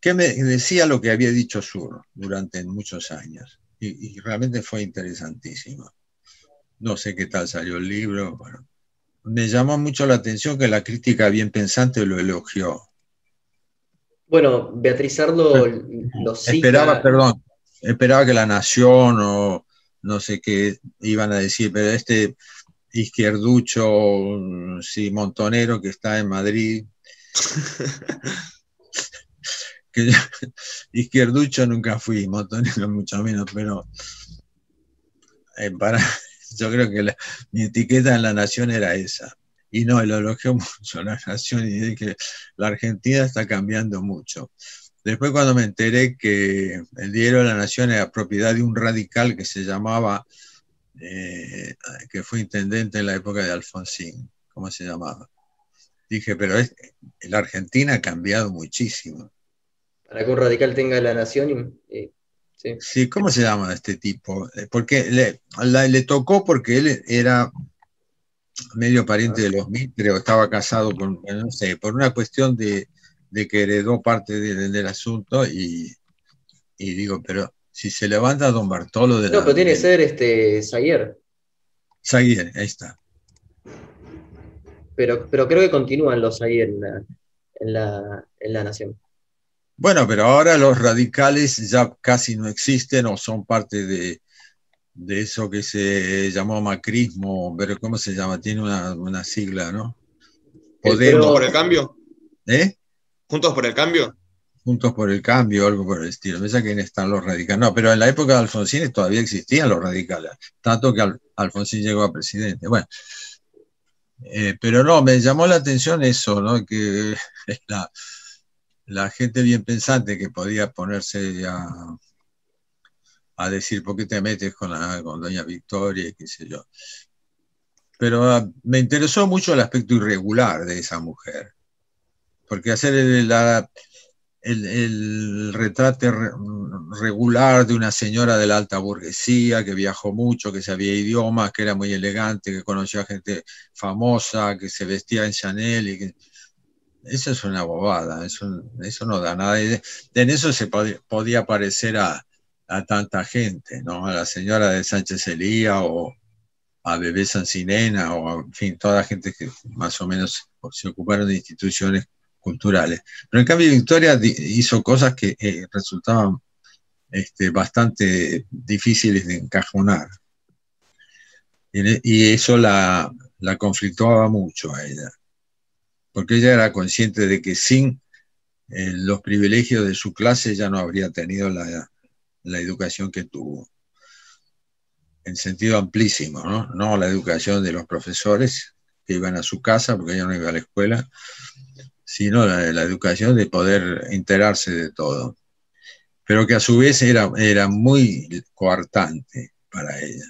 que me decía lo que había dicho Sur durante muchos años. Y, realmente fue interesantísimo. No sé qué tal salió el libro. Bueno, me llamó mucho la atención que la crítica bien pensante lo elogió. Bueno, Beatriz Ardo lo Esperaba, perdón, esperaba que La Nación o no sé qué iban a decir, pero este, izquierducho, sí, montonero que está en Madrid. que izquierducho nunca fui, montonero mucho menos, pero eh, para, yo creo que mi etiqueta en la nación era esa. Y no, lo elogió mucho la nación y dije que la Argentina está cambiando mucho. Después cuando me enteré que el diario de la Nación era propiedad de un radical que se llamaba, eh, que fue intendente en la época de Alfonsín, ¿cómo se llamaba? Dije, pero la Argentina ha cambiado muchísimo. Para que un radical tenga la Nación, y, sí. ¿cómo se llama este tipo? Eh, porque le, le tocó porque él era medio pariente de los Mitre o estaba casado con, no sé, por una cuestión de de que heredó parte del asunto y, digo, pero si se levanta don Bartolo de No, pero tiene que ser este Zaguer. Zaguer, ahí está. Pero, pero creo que continúan los Zaguer en la, en, la, nación. Bueno, pero ahora los radicales ya casi no existen o son parte de, eso que se llamó macrismo, pero ¿cómo se llama? Tiene una, sigla, ¿no? Podemos. por el cambio? ¿Eh? ¿Juntos por el cambio? Juntos por el cambio, algo por el estilo. Me que están los radicales. No, pero en la época de Alfonsín todavía existían los radicales, tanto que Alfonsín llegó a presidente. Bueno, eh, pero no, me llamó la atención eso, ¿no? Que la, la gente bien pensante que podía ponerse a, a decir por qué te metes con, la, con doña Victoria y qué sé yo. Pero ah, me interesó mucho el aspecto irregular de esa mujer porque hacer el, el, retrato regular de una señora de la alta burguesía que viajó mucho, que sabía idiomas, que era muy elegante, que conocía a gente famosa, que se vestía en Chanel y que... Eso es una bobada, eso, no da nada. En eso se podía, parecer a, tanta gente, ¿no? A la señora de Sánchez Elía o a Bebé Sancinena o, en fin, toda la gente que más o menos se ocuparon de instituciones culturales. Pero en cambio Victoria hizo cosas que eh, resultaban este, bastante difíciles de encajonar. Y eso la conflictuaba mucho a ella, porque ella era consciente de que sin eh, los privilegios de su clase ya no habría tenido la, educación que tuvo en sentido amplísimo, ¿no? No la educación de los profesores que iban a su casa, porque ella no iba a la escuela, sino la, la educación de poder enterarse de todo, pero que a su vez era, era muy coartante para ella.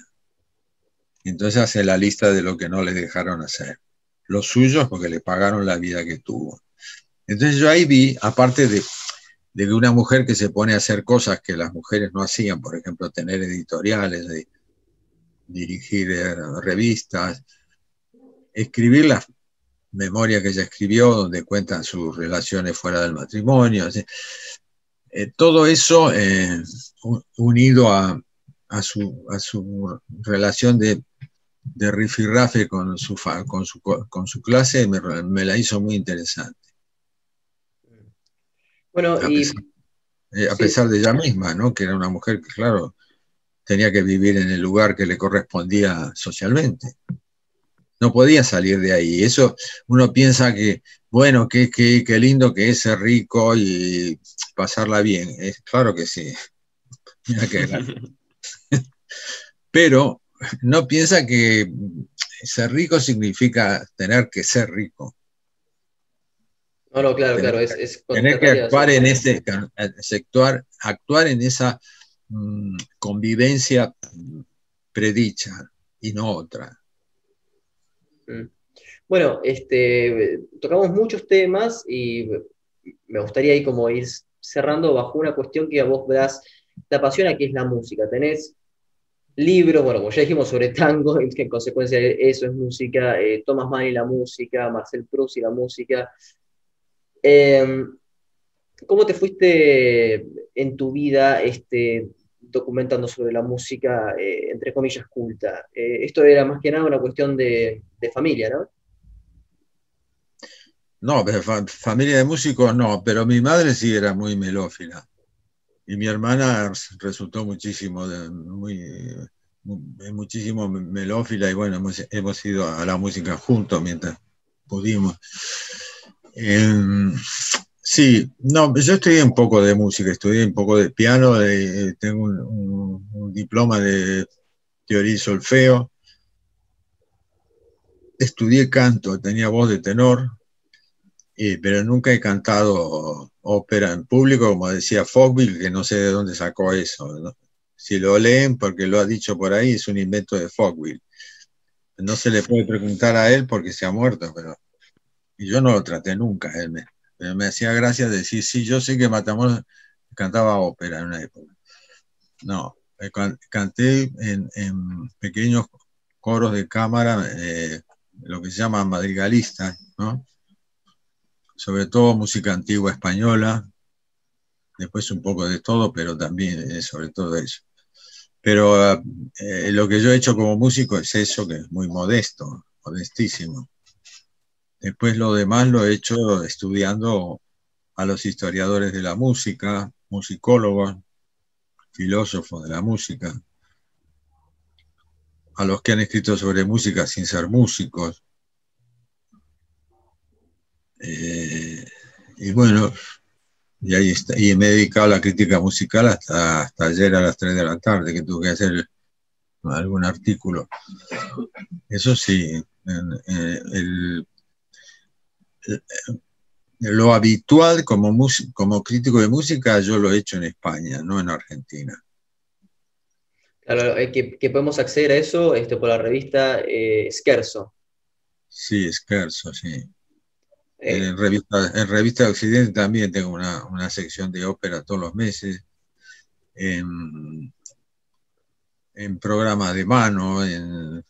Entonces hace la lista de lo que no le dejaron hacer. Los suyos porque le pagaron la vida que tuvo. Entonces yo ahí vi, aparte de, de una mujer que se pone a hacer cosas que las mujeres no hacían, por ejemplo, tener editoriales, dirigir eh, revistas, escribir las memoria que ella escribió, donde cuentan sus relaciones fuera del matrimonio. Eh, todo eso eh, unido a, su, a, su, relación de, de rifirrafe con su, con su, con su clase me, la hizo muy interesante. Bueno, a, y, pesar, eh, a pesar de ella misma, ¿no? que era una mujer que, claro, tenía que vivir en el lugar que le correspondía socialmente no podía salir de ahí. Eso uno piensa que, bueno, qué, qué, lindo que es ser rico y pasarla bien. Es claro que sí. Pero no piensa que ser rico significa tener que ser rico. No, no, claro, claro. Es, tener que actuar en ese sector, actuar en esa mm, convivencia predicha y no otra. Mm. Bueno, este, tocamos muchos temas y me gustaría como ir cerrando bajo una cuestión que a vos das, te apasiona, que es la música. Tenés libros, bueno, como ya dijimos sobre tango, que en consecuencia eso es música, eh, Thomas Mann y la música, Marcel Proust y la música. Em, ¿Cómo te fuiste en tu vida este, documentando sobre la música, eh, entre comillas, culta. Eh, esto era más que nada una cuestión de, familia, ¿no? No, familia de músicos no, pero mi madre sí era muy melófila. Y mi hermana resultó muchísimo, muy, muchísimo melófila y bueno, hemos, ido a la música juntos mientras pudimos. Em, sí, no, yo estudié un poco de música, estudié un poco de piano, tengo un, diploma de teoría y solfeo, estudié canto, tenía voz de tenor, pero nunca he cantado ópera en público, como decía Fogville, que no sé de dónde sacó eso. Si lo leen, porque lo ha dicho por ahí, es un invento de Fogville. No se le puede preguntar a él porque se ha muerto, pero y yo no lo traté nunca. Él me, me hacía gracia decir, sí, yo sé que Matamoros cantaba ópera en una época. No, eh, canté en, pequeños coros de cámara, eh, lo que se llama madrigalista, ¿no? Sobre todo música antigua española, después un poco de todo, pero también eh, sobre todo eso. Pero eh, lo que yo he hecho como músico es eso, que es muy modesto, modestísimo. Después lo demás lo he hecho estudiando a los historiadores de la música, musicólogos, filósofos de la música, a los que han escrito sobre música sin ser músicos, eh, y bueno, y ahí está, y me he dedicado a la crítica musical hasta, hasta ayer a las 3 de la tarde, que tuve que hacer algún artículo. Eso sí, lo habitual como, como crítico de música yo lo he hecho en España, no en Argentina. Claro, eh, que, podemos acceder a eso este, por la revista eh, Scherzo. Sí, Scherzo, sí. En revista, en revista de Occidente también tengo una, sección de ópera todos los meses. En, en programas de mano, en,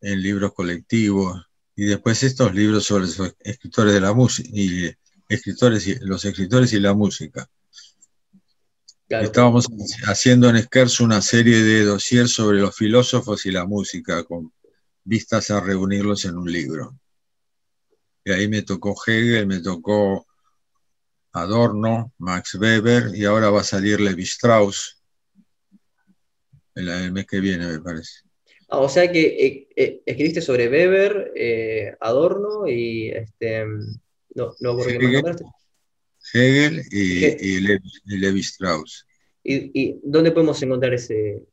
libros colectivos. Y después estos libros sobre los escritores de la música y escritores y, los escritores y la música. Estábamos haciendo en Scherzo una serie de dossiers sobre los filósofos y la música, con vistas a reunirlos en un libro. Y ahí me tocó Hegel, me tocó Adorno, Max Weber, y ahora va a salir Levi Strauss el, mes que viene, me parece. Ah, o sea que eh, eh, escribiste sobre Weber, eh, Adorno y este. No, no Hegel, Hegel y, Levi, Strauss. ¿Y, dónde podemos encontrar ese.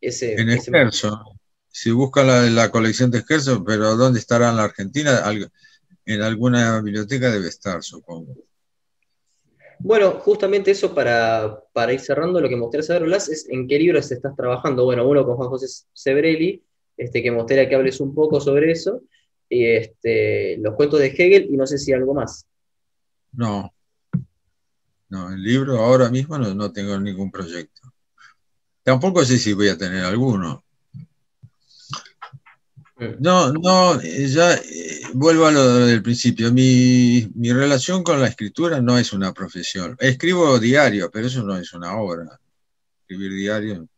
ese en Scherzo. Si buscan la, la, colección de Scherzo, pero ¿dónde estará en la Argentina? En alguna biblioteca debe estar, supongo. Bueno, justamente eso para, ir cerrando, lo que me gustaría saber, Blas, es en qué libros estás trabajando. Bueno, uno con Juan José Sebrelli, este, que me gustaría que hables un poco sobre eso, y este, los cuentos de Hegel, y no sé si algo más. No, no, el libro ahora mismo no, no tengo ningún proyecto. Tampoco sé si voy a tener alguno. No, no, eh, ya eh, vuelvo a lo del principio. Mi, relación con la escritura no es una profesión. Escribo diario, pero eso no es una obra. Escribir diario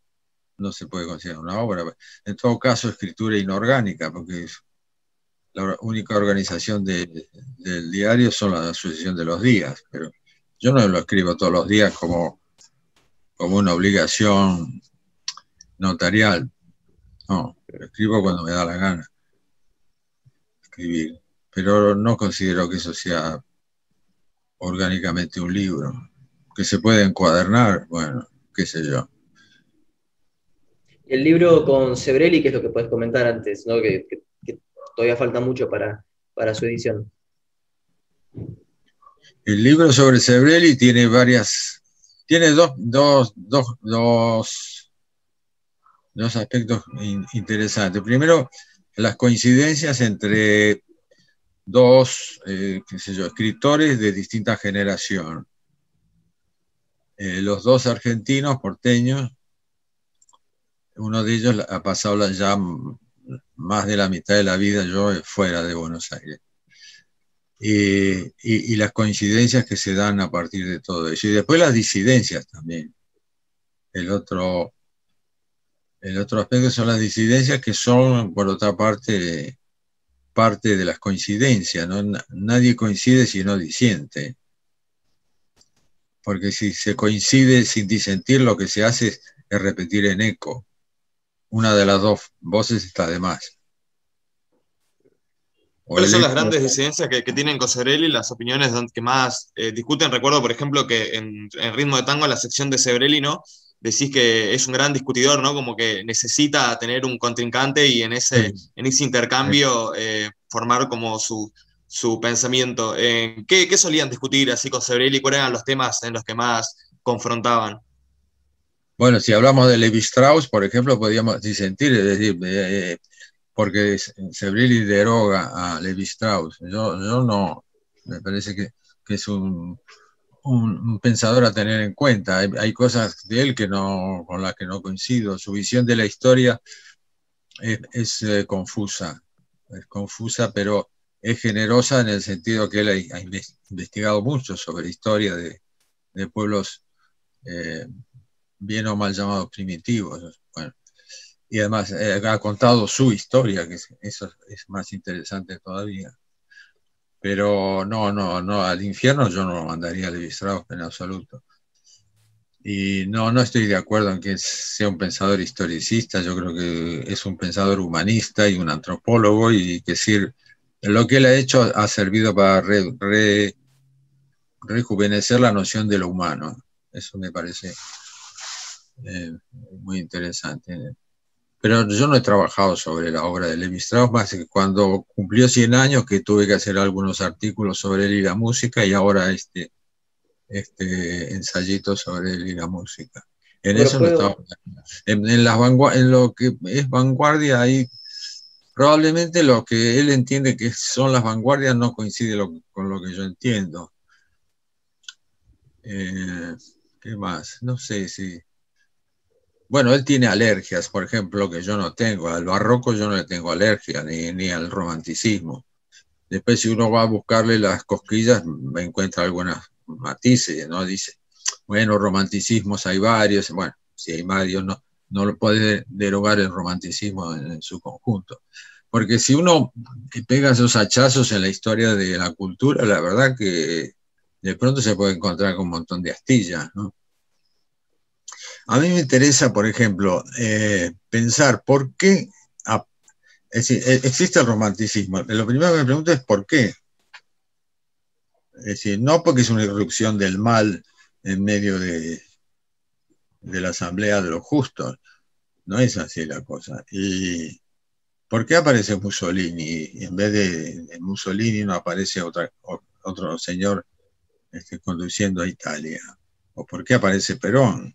no se puede considerar una obra. En todo caso, escritura inorgánica, porque la única organización del diario son la asociación de los días, pero yo no lo escribo todos los días como, como una obligación notarial. No, escribo cuando me da la gana escribir, pero no considero que eso sea orgánicamente un libro. Que se puede encuadernar, bueno, qué sé yo. El libro con Sebrelli, ¿qué es lo que puedes comentar antes? Que, todavía falta mucho para, para su edición. El libro sobre Sebrelli tiene varias, tiene dos, dos, dos, dos dos aspectos interesantes. Primero, las coincidencias entre dos, eh, qué sé yo, escritores de distinta generación. Eh, los dos argentinos, porteños, uno de ellos ha pasado ya más de la mitad de la vida yo fuera de Buenos Aires. y, las coincidencias que se dan a partir de todo eso. Y después las disidencias también. El otro el otro aspecto son las disidencias que son, por otra parte, parte de las coincidencias. ¿no? Nadie coincide si no disiente. Porque si se coincide sin disentir, lo que se hace es, repetir en eco. una de las dos voces está de más. ¿Cuáles son las grandes disidencias que, tienen Cosebrelli, las opiniones que más eh, discuten? Recuerdo, por ejemplo, que en, en, Ritmo de Tango, la sección de Sebrelli, ¿no? Decís que es un gran discutidor, ¿no? Como que necesita tener un contrincante y en ese, en ese intercambio eh, formar como su, su pensamiento. Eh, ¿qué, ¿qué, solían discutir así con Sebrelli? ¿Cuáles eran los temas en los que más confrontaban? Bueno, si hablamos de Levi Strauss, por ejemplo, podríamos disentir, es decir, eh, porque Sebrelli deroga a Levi Strauss. Yo, yo no, me parece que, que es un, un, pensador a tener en cuenta. Hay, cosas de él que no, con las que no coincido. Su visión de la historia es, eh, confusa, es confusa, pero es generosa en el sentido que él ha, investigado mucho sobre historia de, de pueblos eh, bien o mal llamados primitivos. Bueno, y además eh, ha contado su historia, que eso es más interesante todavía. Pero no, no, no, al infierno yo no lo mandaría a Levi Strauss en absoluto. Y no, no estoy de acuerdo en que sea un pensador historicista, yo creo que es un pensador humanista y un antropólogo y que decir, lo que él ha hecho ha servido para rejuvenecer la noción de lo humano. Eso me parece eh, muy interesante. Pero yo no he trabajado sobre la obra de Levi Strauss, más que cuando cumplió 100 años que tuve que hacer algunos artículos sobre él y la música y ahora este, este ensayito sobre él y la música. En eso no estaba, en, las en lo que es vanguardia hay probablemente lo que él entiende que son las vanguardias no coincide con lo que yo entiendo. Eh, ¿Qué más? No sé si... Bueno, él tiene alergias, por ejemplo, que yo no tengo. Al barroco yo no le tengo alergia, ni, ni al romanticismo. Después, si uno va a buscarle las cosquillas, me encuentra algunas matices, ¿no? Dice, bueno, romanticismos hay varios. Bueno, si hay varios, no, no lo puede derogar el romanticismo en, su conjunto. Porque si uno pega esos hachazos en la historia de la cultura, la verdad que de pronto se puede encontrar con un montón de astillas, ¿no? A mí me interesa, por ejemplo, eh, pensar por qué e, existe el romanticismo. Lo primero que me pregunto es por qué. Es decir, no porque es una irrupción del mal en medio de, la asamblea de los justos. No es así la cosa. ¿Y por qué aparece Mussolini? En vez de, Mussolini no aparece otra, otro señor este, conduciendo a Italia. ¿O por qué aparece Perón?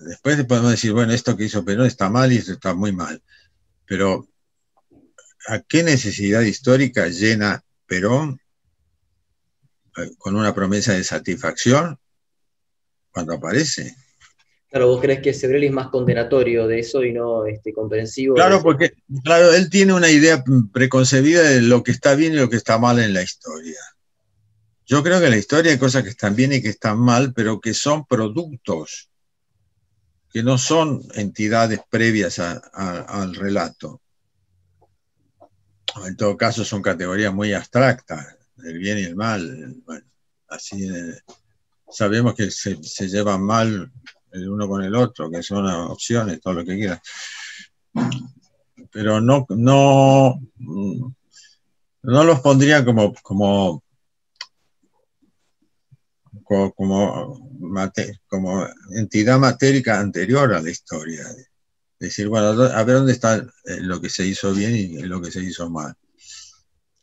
Después podemos decir, bueno, esto que hizo Perón está mal y esto está muy mal. Pero, ¿a qué necesidad histórica llena Perón eh, con una promesa de satisfacción cuando aparece? Claro, vos crees que Sebrelli es más condenatorio de eso y no este, comprensivo. Claro, porque claro, él tiene una idea preconcebida de lo que está bien y lo que está mal en la historia. Yo creo que en la historia hay cosas que están bien y que están mal, pero que son productos que no son entidades previas al relato. En todo caso, son categorías muy abstractas, el bien y el mal. así sabemos que se, llevan mal el uno con el otro, que son opciones, todo lo que quieras. Pero no, no, no los pondría como, como como, como entidad matérica anterior a la historia. Decir, bueno, a ver dónde está eh, lo que se hizo bien y lo que se hizo mal.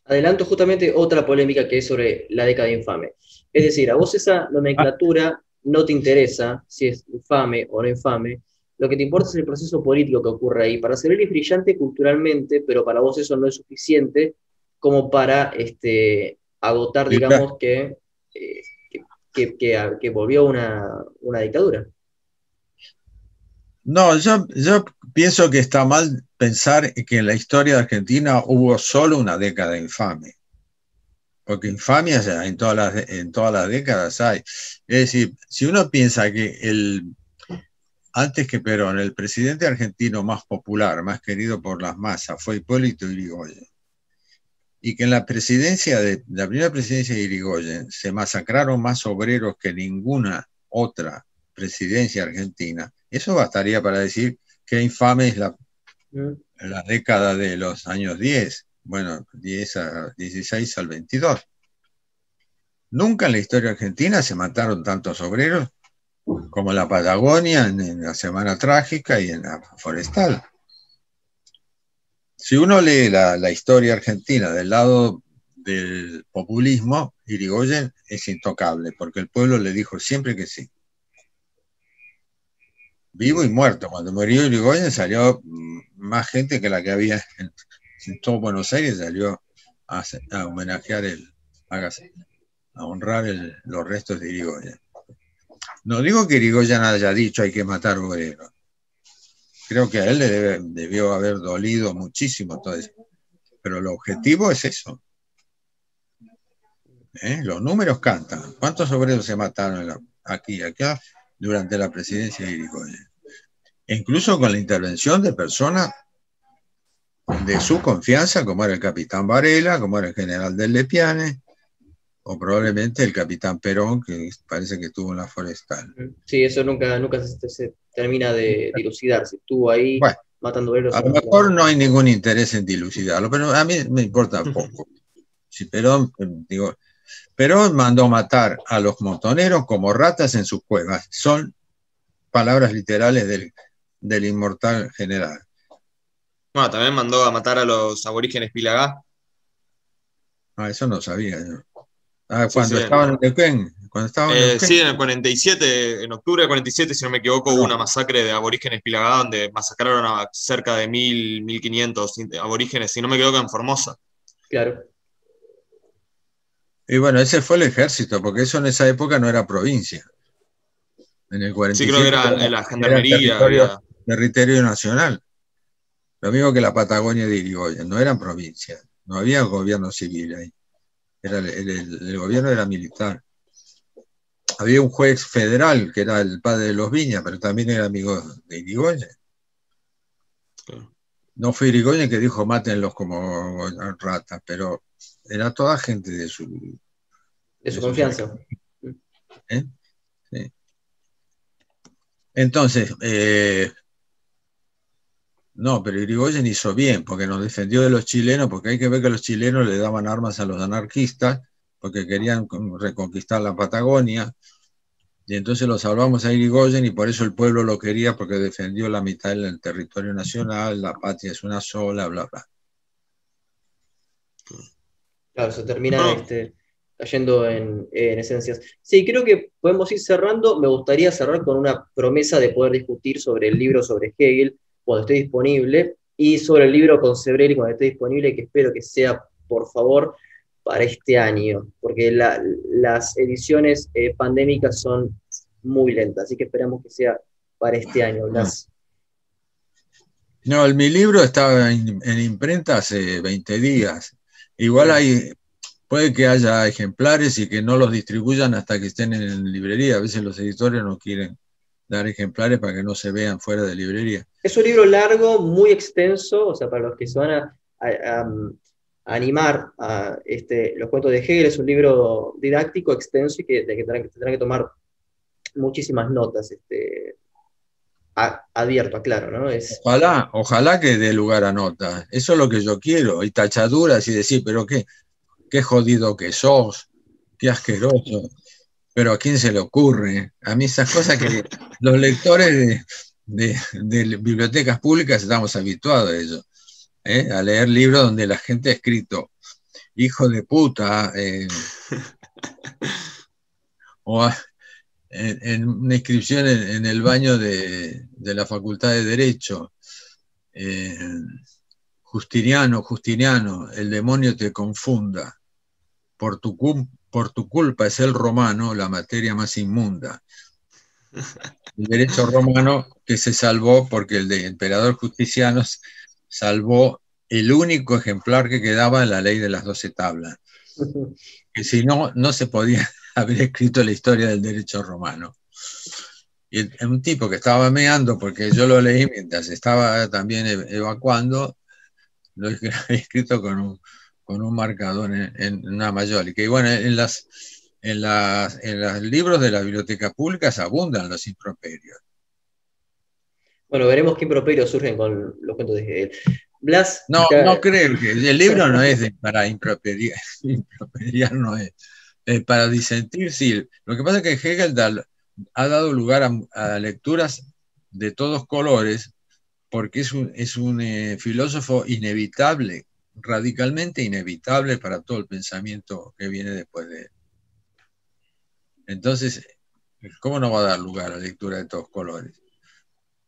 Adelanto justamente otra polémica que es sobre la década infame. Es decir, a vos esa nomenclatura no te interesa si es infame o no infame. Lo que te importa es el proceso político que ocurre ahí. Para ser es brillante culturalmente, pero para vos eso no es suficiente como para este, agotar, digamos, que eh, que, volvió una, una dictadura. No, yo, yo pienso que está mal pensar que en la historia de Argentina hubo solo una década infame. Porque infamias en todas las, en todas las décadas hay. Es decir, si uno piensa que el, antes que Perón, el presidente argentino más popular, más querido por las masas, fue Hipólito Yrigoyen, y que en la presidencia de la primera presidencia de Irigoyen se masacraron más obreros que ninguna otra presidencia argentina, eso bastaría para decir qué infame es la, la década de los años 10, bueno, 10 a 16 al 22. Nunca en la historia argentina se mataron tantos obreros como en la Patagonia, en, la Semana Trágica y en la Forestal. Si uno lee la, historia argentina del lado del populismo, Irigoyen es intocable, porque el pueblo le dijo siempre que sí. Vivo y muerto. Cuando murió Irigoyen salió mm, más gente que la que había en, todo Buenos Aires, salió a, homenajear el, a, honrar los restos de Irigoyen. No digo que Irigoyen haya dicho hay que matar obreros. Creo que a él le debió haber dolido muchísimo todo eso. Pero el objetivo es eso. ¿eh? Los números cantan. ¿Cuántos obreros se mataron aquí y acá durante la presidencia de Irigoyen? incluso con la intervención de personas de su confianza, como era el capitán Varela, como era el general del Lepiane, o probablemente el capitán Perón, que parece que estuvo en la forestal. Sí, eso nunca, nunca se, termina de dilucidar. Si estuvo ahí matando obreros. A lo mejor no hay ningún interés en dilucidarlo, pero a mí me importa poco. Si Perón, digo, Perón mandó matar a los montoneros como ratas en sus cuevas. Son palabras literales del, inmortal general. Bueno, también mandó a matar a los aborígenes Pilagá. Ah, eso no sabía Ah, cuando estaban en Neuquén. Cuando eh, sí, en el 47, en octubre del 47, si no me equivoco, hubo una masacre de aborígenes Pilagá donde masacraron a cerca de 1.000, 1.500 aborígenes, si no me equivoco, en Formosa. Claro. Y bueno, ese fue el ejército, porque eso en esa época no era provincia. En el 47, sí, creo que era, la gendarmería. territorio, nacional. Lo mismo que la Patagonia de Irigoyen, no eran provincias, no había gobierno civil ahí. Era el, gobierno era militar. Había un juez federal que era el padre de los Viñas, pero también era amigo de Irigoyen. No fue Irigoyen que dijo mátenlos como ratas, pero era toda gente de su... De su confianza. ¿Eh? Entonces, eh, no, pero Irigoyen hizo bien, porque nos defendió de los chilenos, porque hay que ver que los chilenos le daban armas a los anarquistas, porque querían reconquistar la Patagonia, y entonces lo salvamos a Irigoyen y por eso el pueblo lo quería, porque defendió la mitad del territorio nacional, la patria es una sola, bla, bla. Claro, se termina este, cayendo en, esencias. Sí, creo que podemos ir cerrando. Me gustaría cerrar con una promesa de poder discutir sobre el libro sobre Hegel cuando esté disponible y sobre el libro con Sebrelli cuando esté disponible, que espero que sea, por favor, para este año, porque las ediciones eh, pandémicas son muy lentas, así que esperamos que sea para este año. Blas. No, mi libro estaba en, en imprenta hace 20 días Igual hay, puede que haya ejemplares y que no los distribuyan hasta que estén en librería. A veces los editores no quieren dar ejemplares para que no se vean fuera de librería. Es un libro largo, muy extenso, o sea, para los que se van a, animar a este, los cuentos de Hegel, es un libro didáctico, extenso y que, de que tendrán, que tomar muchísimas notas. Este, abierto, claro, ¿no? Es... Ojalá, ojalá que dé lugar a notas. Eso es lo que yo quiero. Y tachaduras y decir, pero qué, qué jodido que sos, qué asqueroso. Pero a quién se le ocurre. A mí esas cosas que los lectores de, bibliotecas públicas estamos habituados a ello. ¿eh? A leer libros donde la gente ha escrito, hijo de puta. Eh, o en, una inscripción en, el baño de, la Facultad de Derecho. Eh, Justiniano, Justiniano, el demonio te confunda. Por tu, por tu culpa es el romano la materia más inmunda. El derecho romano que se salvó porque el de emperador Justiniano salvó el único ejemplar que quedaba en la ley de las doce tablas. Que si no, no se podía haber escrito la historia del derecho romano. Y un tipo que estaba meando, porque yo lo leí mientras estaba también evacuando, lo he escrito con un, con un marcador en, una mayólica. Y bueno, en, las, en, en los libros de la biblioteca pública abundan los improperios. Bueno, veremos qué improperios surgen con los cuentos de Hegel. Blas. No, no creo que el libro no es para improperiar, improperiar no es. para disentir, sí. Lo que pasa es que Hegel ha dado lugar a, lecturas de todos colores porque es un, es un eh, filósofo inevitable, radicalmente inevitable para todo el pensamiento que viene después de él. Entonces, ¿cómo no va a dar lugar a lectura de todos colores?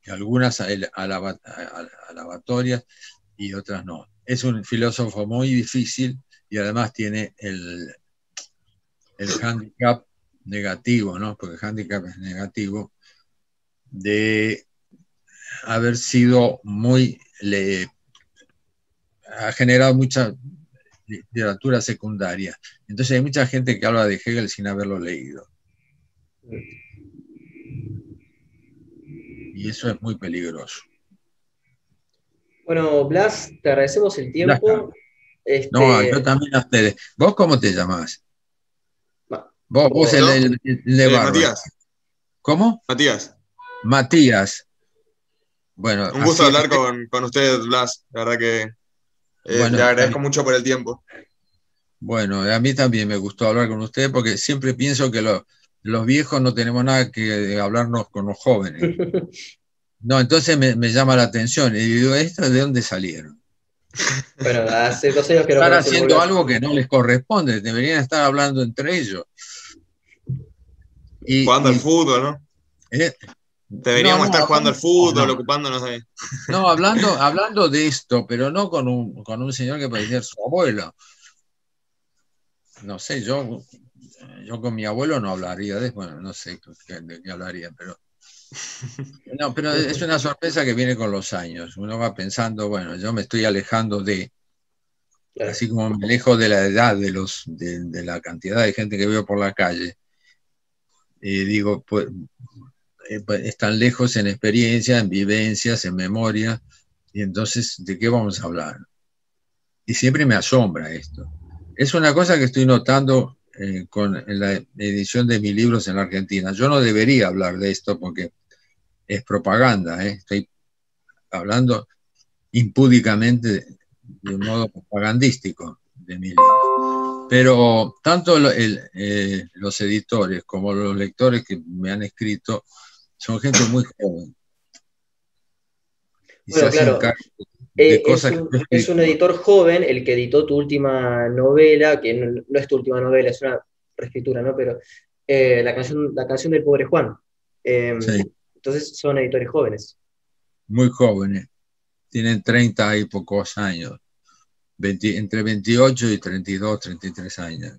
Algunas alabatorias y otras no. Es un filósofo muy difícil y además tiene el, el handicap negativo, ¿no? Porque el handicap es negativo, de haber sido muy, le, ha generado mucha literatura secundaria. Entonces hay mucha gente que habla de Hegel sin haberlo leído. Y eso es muy peligroso. Bueno, Blas, te agradecemos el tiempo. Este, no, yo también a ustedes. ¿Vos cómo te llamás? Vos, vos el, de eh, Matías. ¿Cómo? Matías. Matías. Bueno, un gusto hablar con, con usted, Blas. La verdad que eh, le agradezco mucho por el tiempo. Bueno, a mí también me gustó hablar con usted porque siempre pienso que los viejos no tenemos nada que hablarnos con los jóvenes. No, entonces me, llama la atención y digo, ¿esto de dónde salieron? Bueno, hace dos años que Están haciendo algo que no les corresponde, deberían estar hablando entre ellos. jugando al fútbol, ¿no? ¿Eh? Deberíamos estar jugando al fútbol, ocupándonos de. No, hablando, hablando de esto, pero no con un, con un señor que parecía su abuelo. No sé, yo, yo con mi abuelo no hablaría de, bueno, no sé de qué hablaría, pero. No, pero es una sorpresa que viene con los años. Uno va pensando, bueno, yo me estoy alejando de, así como me alejo de la edad de los, de, de la cantidad de gente que veo por la calle. Y digo, pues, están lejos en experiencia, en vivencias, en memoria, y entonces, ¿de qué vamos a hablar? Y siempre me asombra esto. Es una cosa que estoy notando eh, con la edición de mis libros en la Argentina. Yo no debería hablar de esto porque es propaganda, ¿eh? estoy hablando impúdicamente de un modo propagandístico de mis libros. Pero tanto los editores como los lectores que me han escrito son gente muy joven. bueno, claro. Eh, es, un, editor joven el que editó tu última novela, que no, es tu última novela, es una reescritura, ¿no? Pero eh, la, canción, la canción del pobre Juan. Em, entonces son editores jóvenes. Muy jóvenes. Tienen 30 y pocos años. entre 28 y 32, 33 años.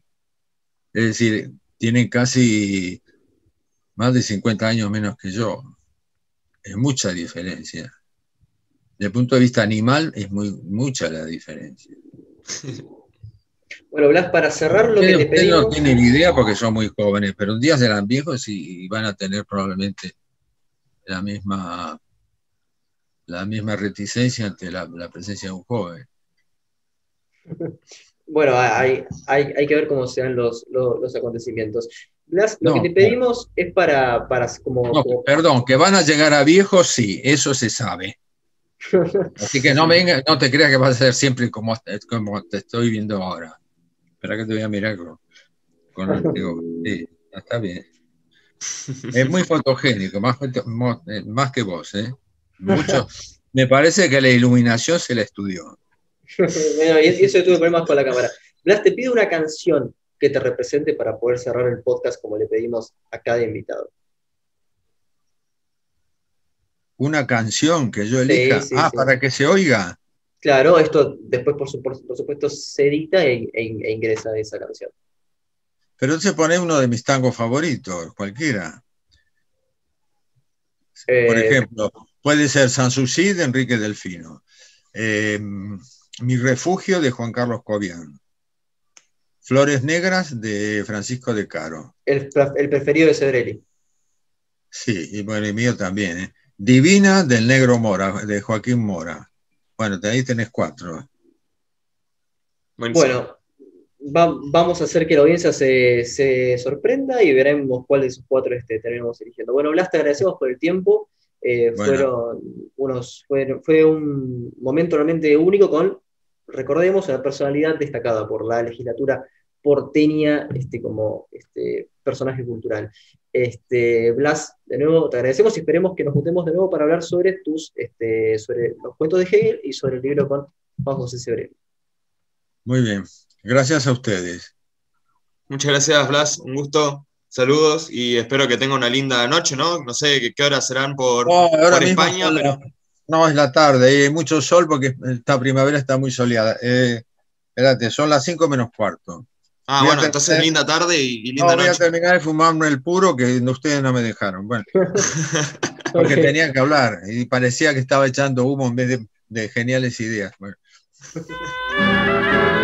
Es decir, tienen casi más de 50 años menos que yo. Es mucha diferencia. Desde el punto de vista animal, es muy, mucha la diferencia. Bueno, Blas, para cerrar lo que te pedimos... no tienen idea porque son muy jóvenes, pero un día serán viejos y, van a tener probablemente la misma, la misma reticencia ante la, presencia de un joven. Bueno, hay, hay, que ver cómo sean los, los acontecimientos lo que te pedimos es para, para como, Perdón, que van a llegar a viejos, sí, eso se sabe. Así que no venga, no te creas que va a ser siempre como, como te estoy viendo ahora. Espera que te voy a mirar con, sí, está bien. Es muy fotogénico, más, más que vos, ¿eh? Mucho. Me parece que la iluminación se la estudió. bueno, y eso tuve problemas con la cámara. Blas, te pido una canción que te represente para poder cerrar el podcast como le pedimos a cada invitado. Una canción que yo elija. ah, para que se oiga. Claro, esto después por, supuesto se edita e, e, e, ingresa esa canción. Pero se pone uno de mis tangos favoritos, cualquiera. Por eh, ejemplo, puede ser Sanssouci de Enrique Delfino. Eh, Mi refugio de Juan Carlos Cobian. Flores Negras de Francisco de Caro. El, preferido de Cedrelli. Sí, y bueno, y mío también. ¿eh? Divina del Negro Mora, de Joaquín Mora. Bueno, ahí tenés cuatro. Bueno, vamos a hacer que la audiencia se, sorprenda y veremos cuál de esos cuatro este, terminamos eligiendo. Bueno, Blas, te agradecemos por el tiempo Eh, fueron unos, fue, fue un momento realmente único con, recordemos, una personalidad destacada por la legislatura porteña este, como este, personaje cultural. Este, Blas, de nuevo te agradecemos y esperemos que nos juntemos de nuevo para hablar sobre tus, este, sobre los cuentos de Hegel y sobre el libro con Juan José Sebrero. Muy bien, gracias a ustedes. Muchas gracias, Blas, un gusto. Saludos y espero que tenga una linda noche, ¿no? No sé qué, horas serán por, España, pero... No, es la tarde, hay mucho sol porque esta primavera está muy soleada. Eh, espérate, son las 5 menos cuarto. Ah, bueno, entonces linda tarde y, linda no, noche. Voy a terminar de fumarme el puro que ustedes no me dejaron. Bueno, porque tenían que hablar y parecía que estaba echando humo en vez de, de geniales ideas. Bueno.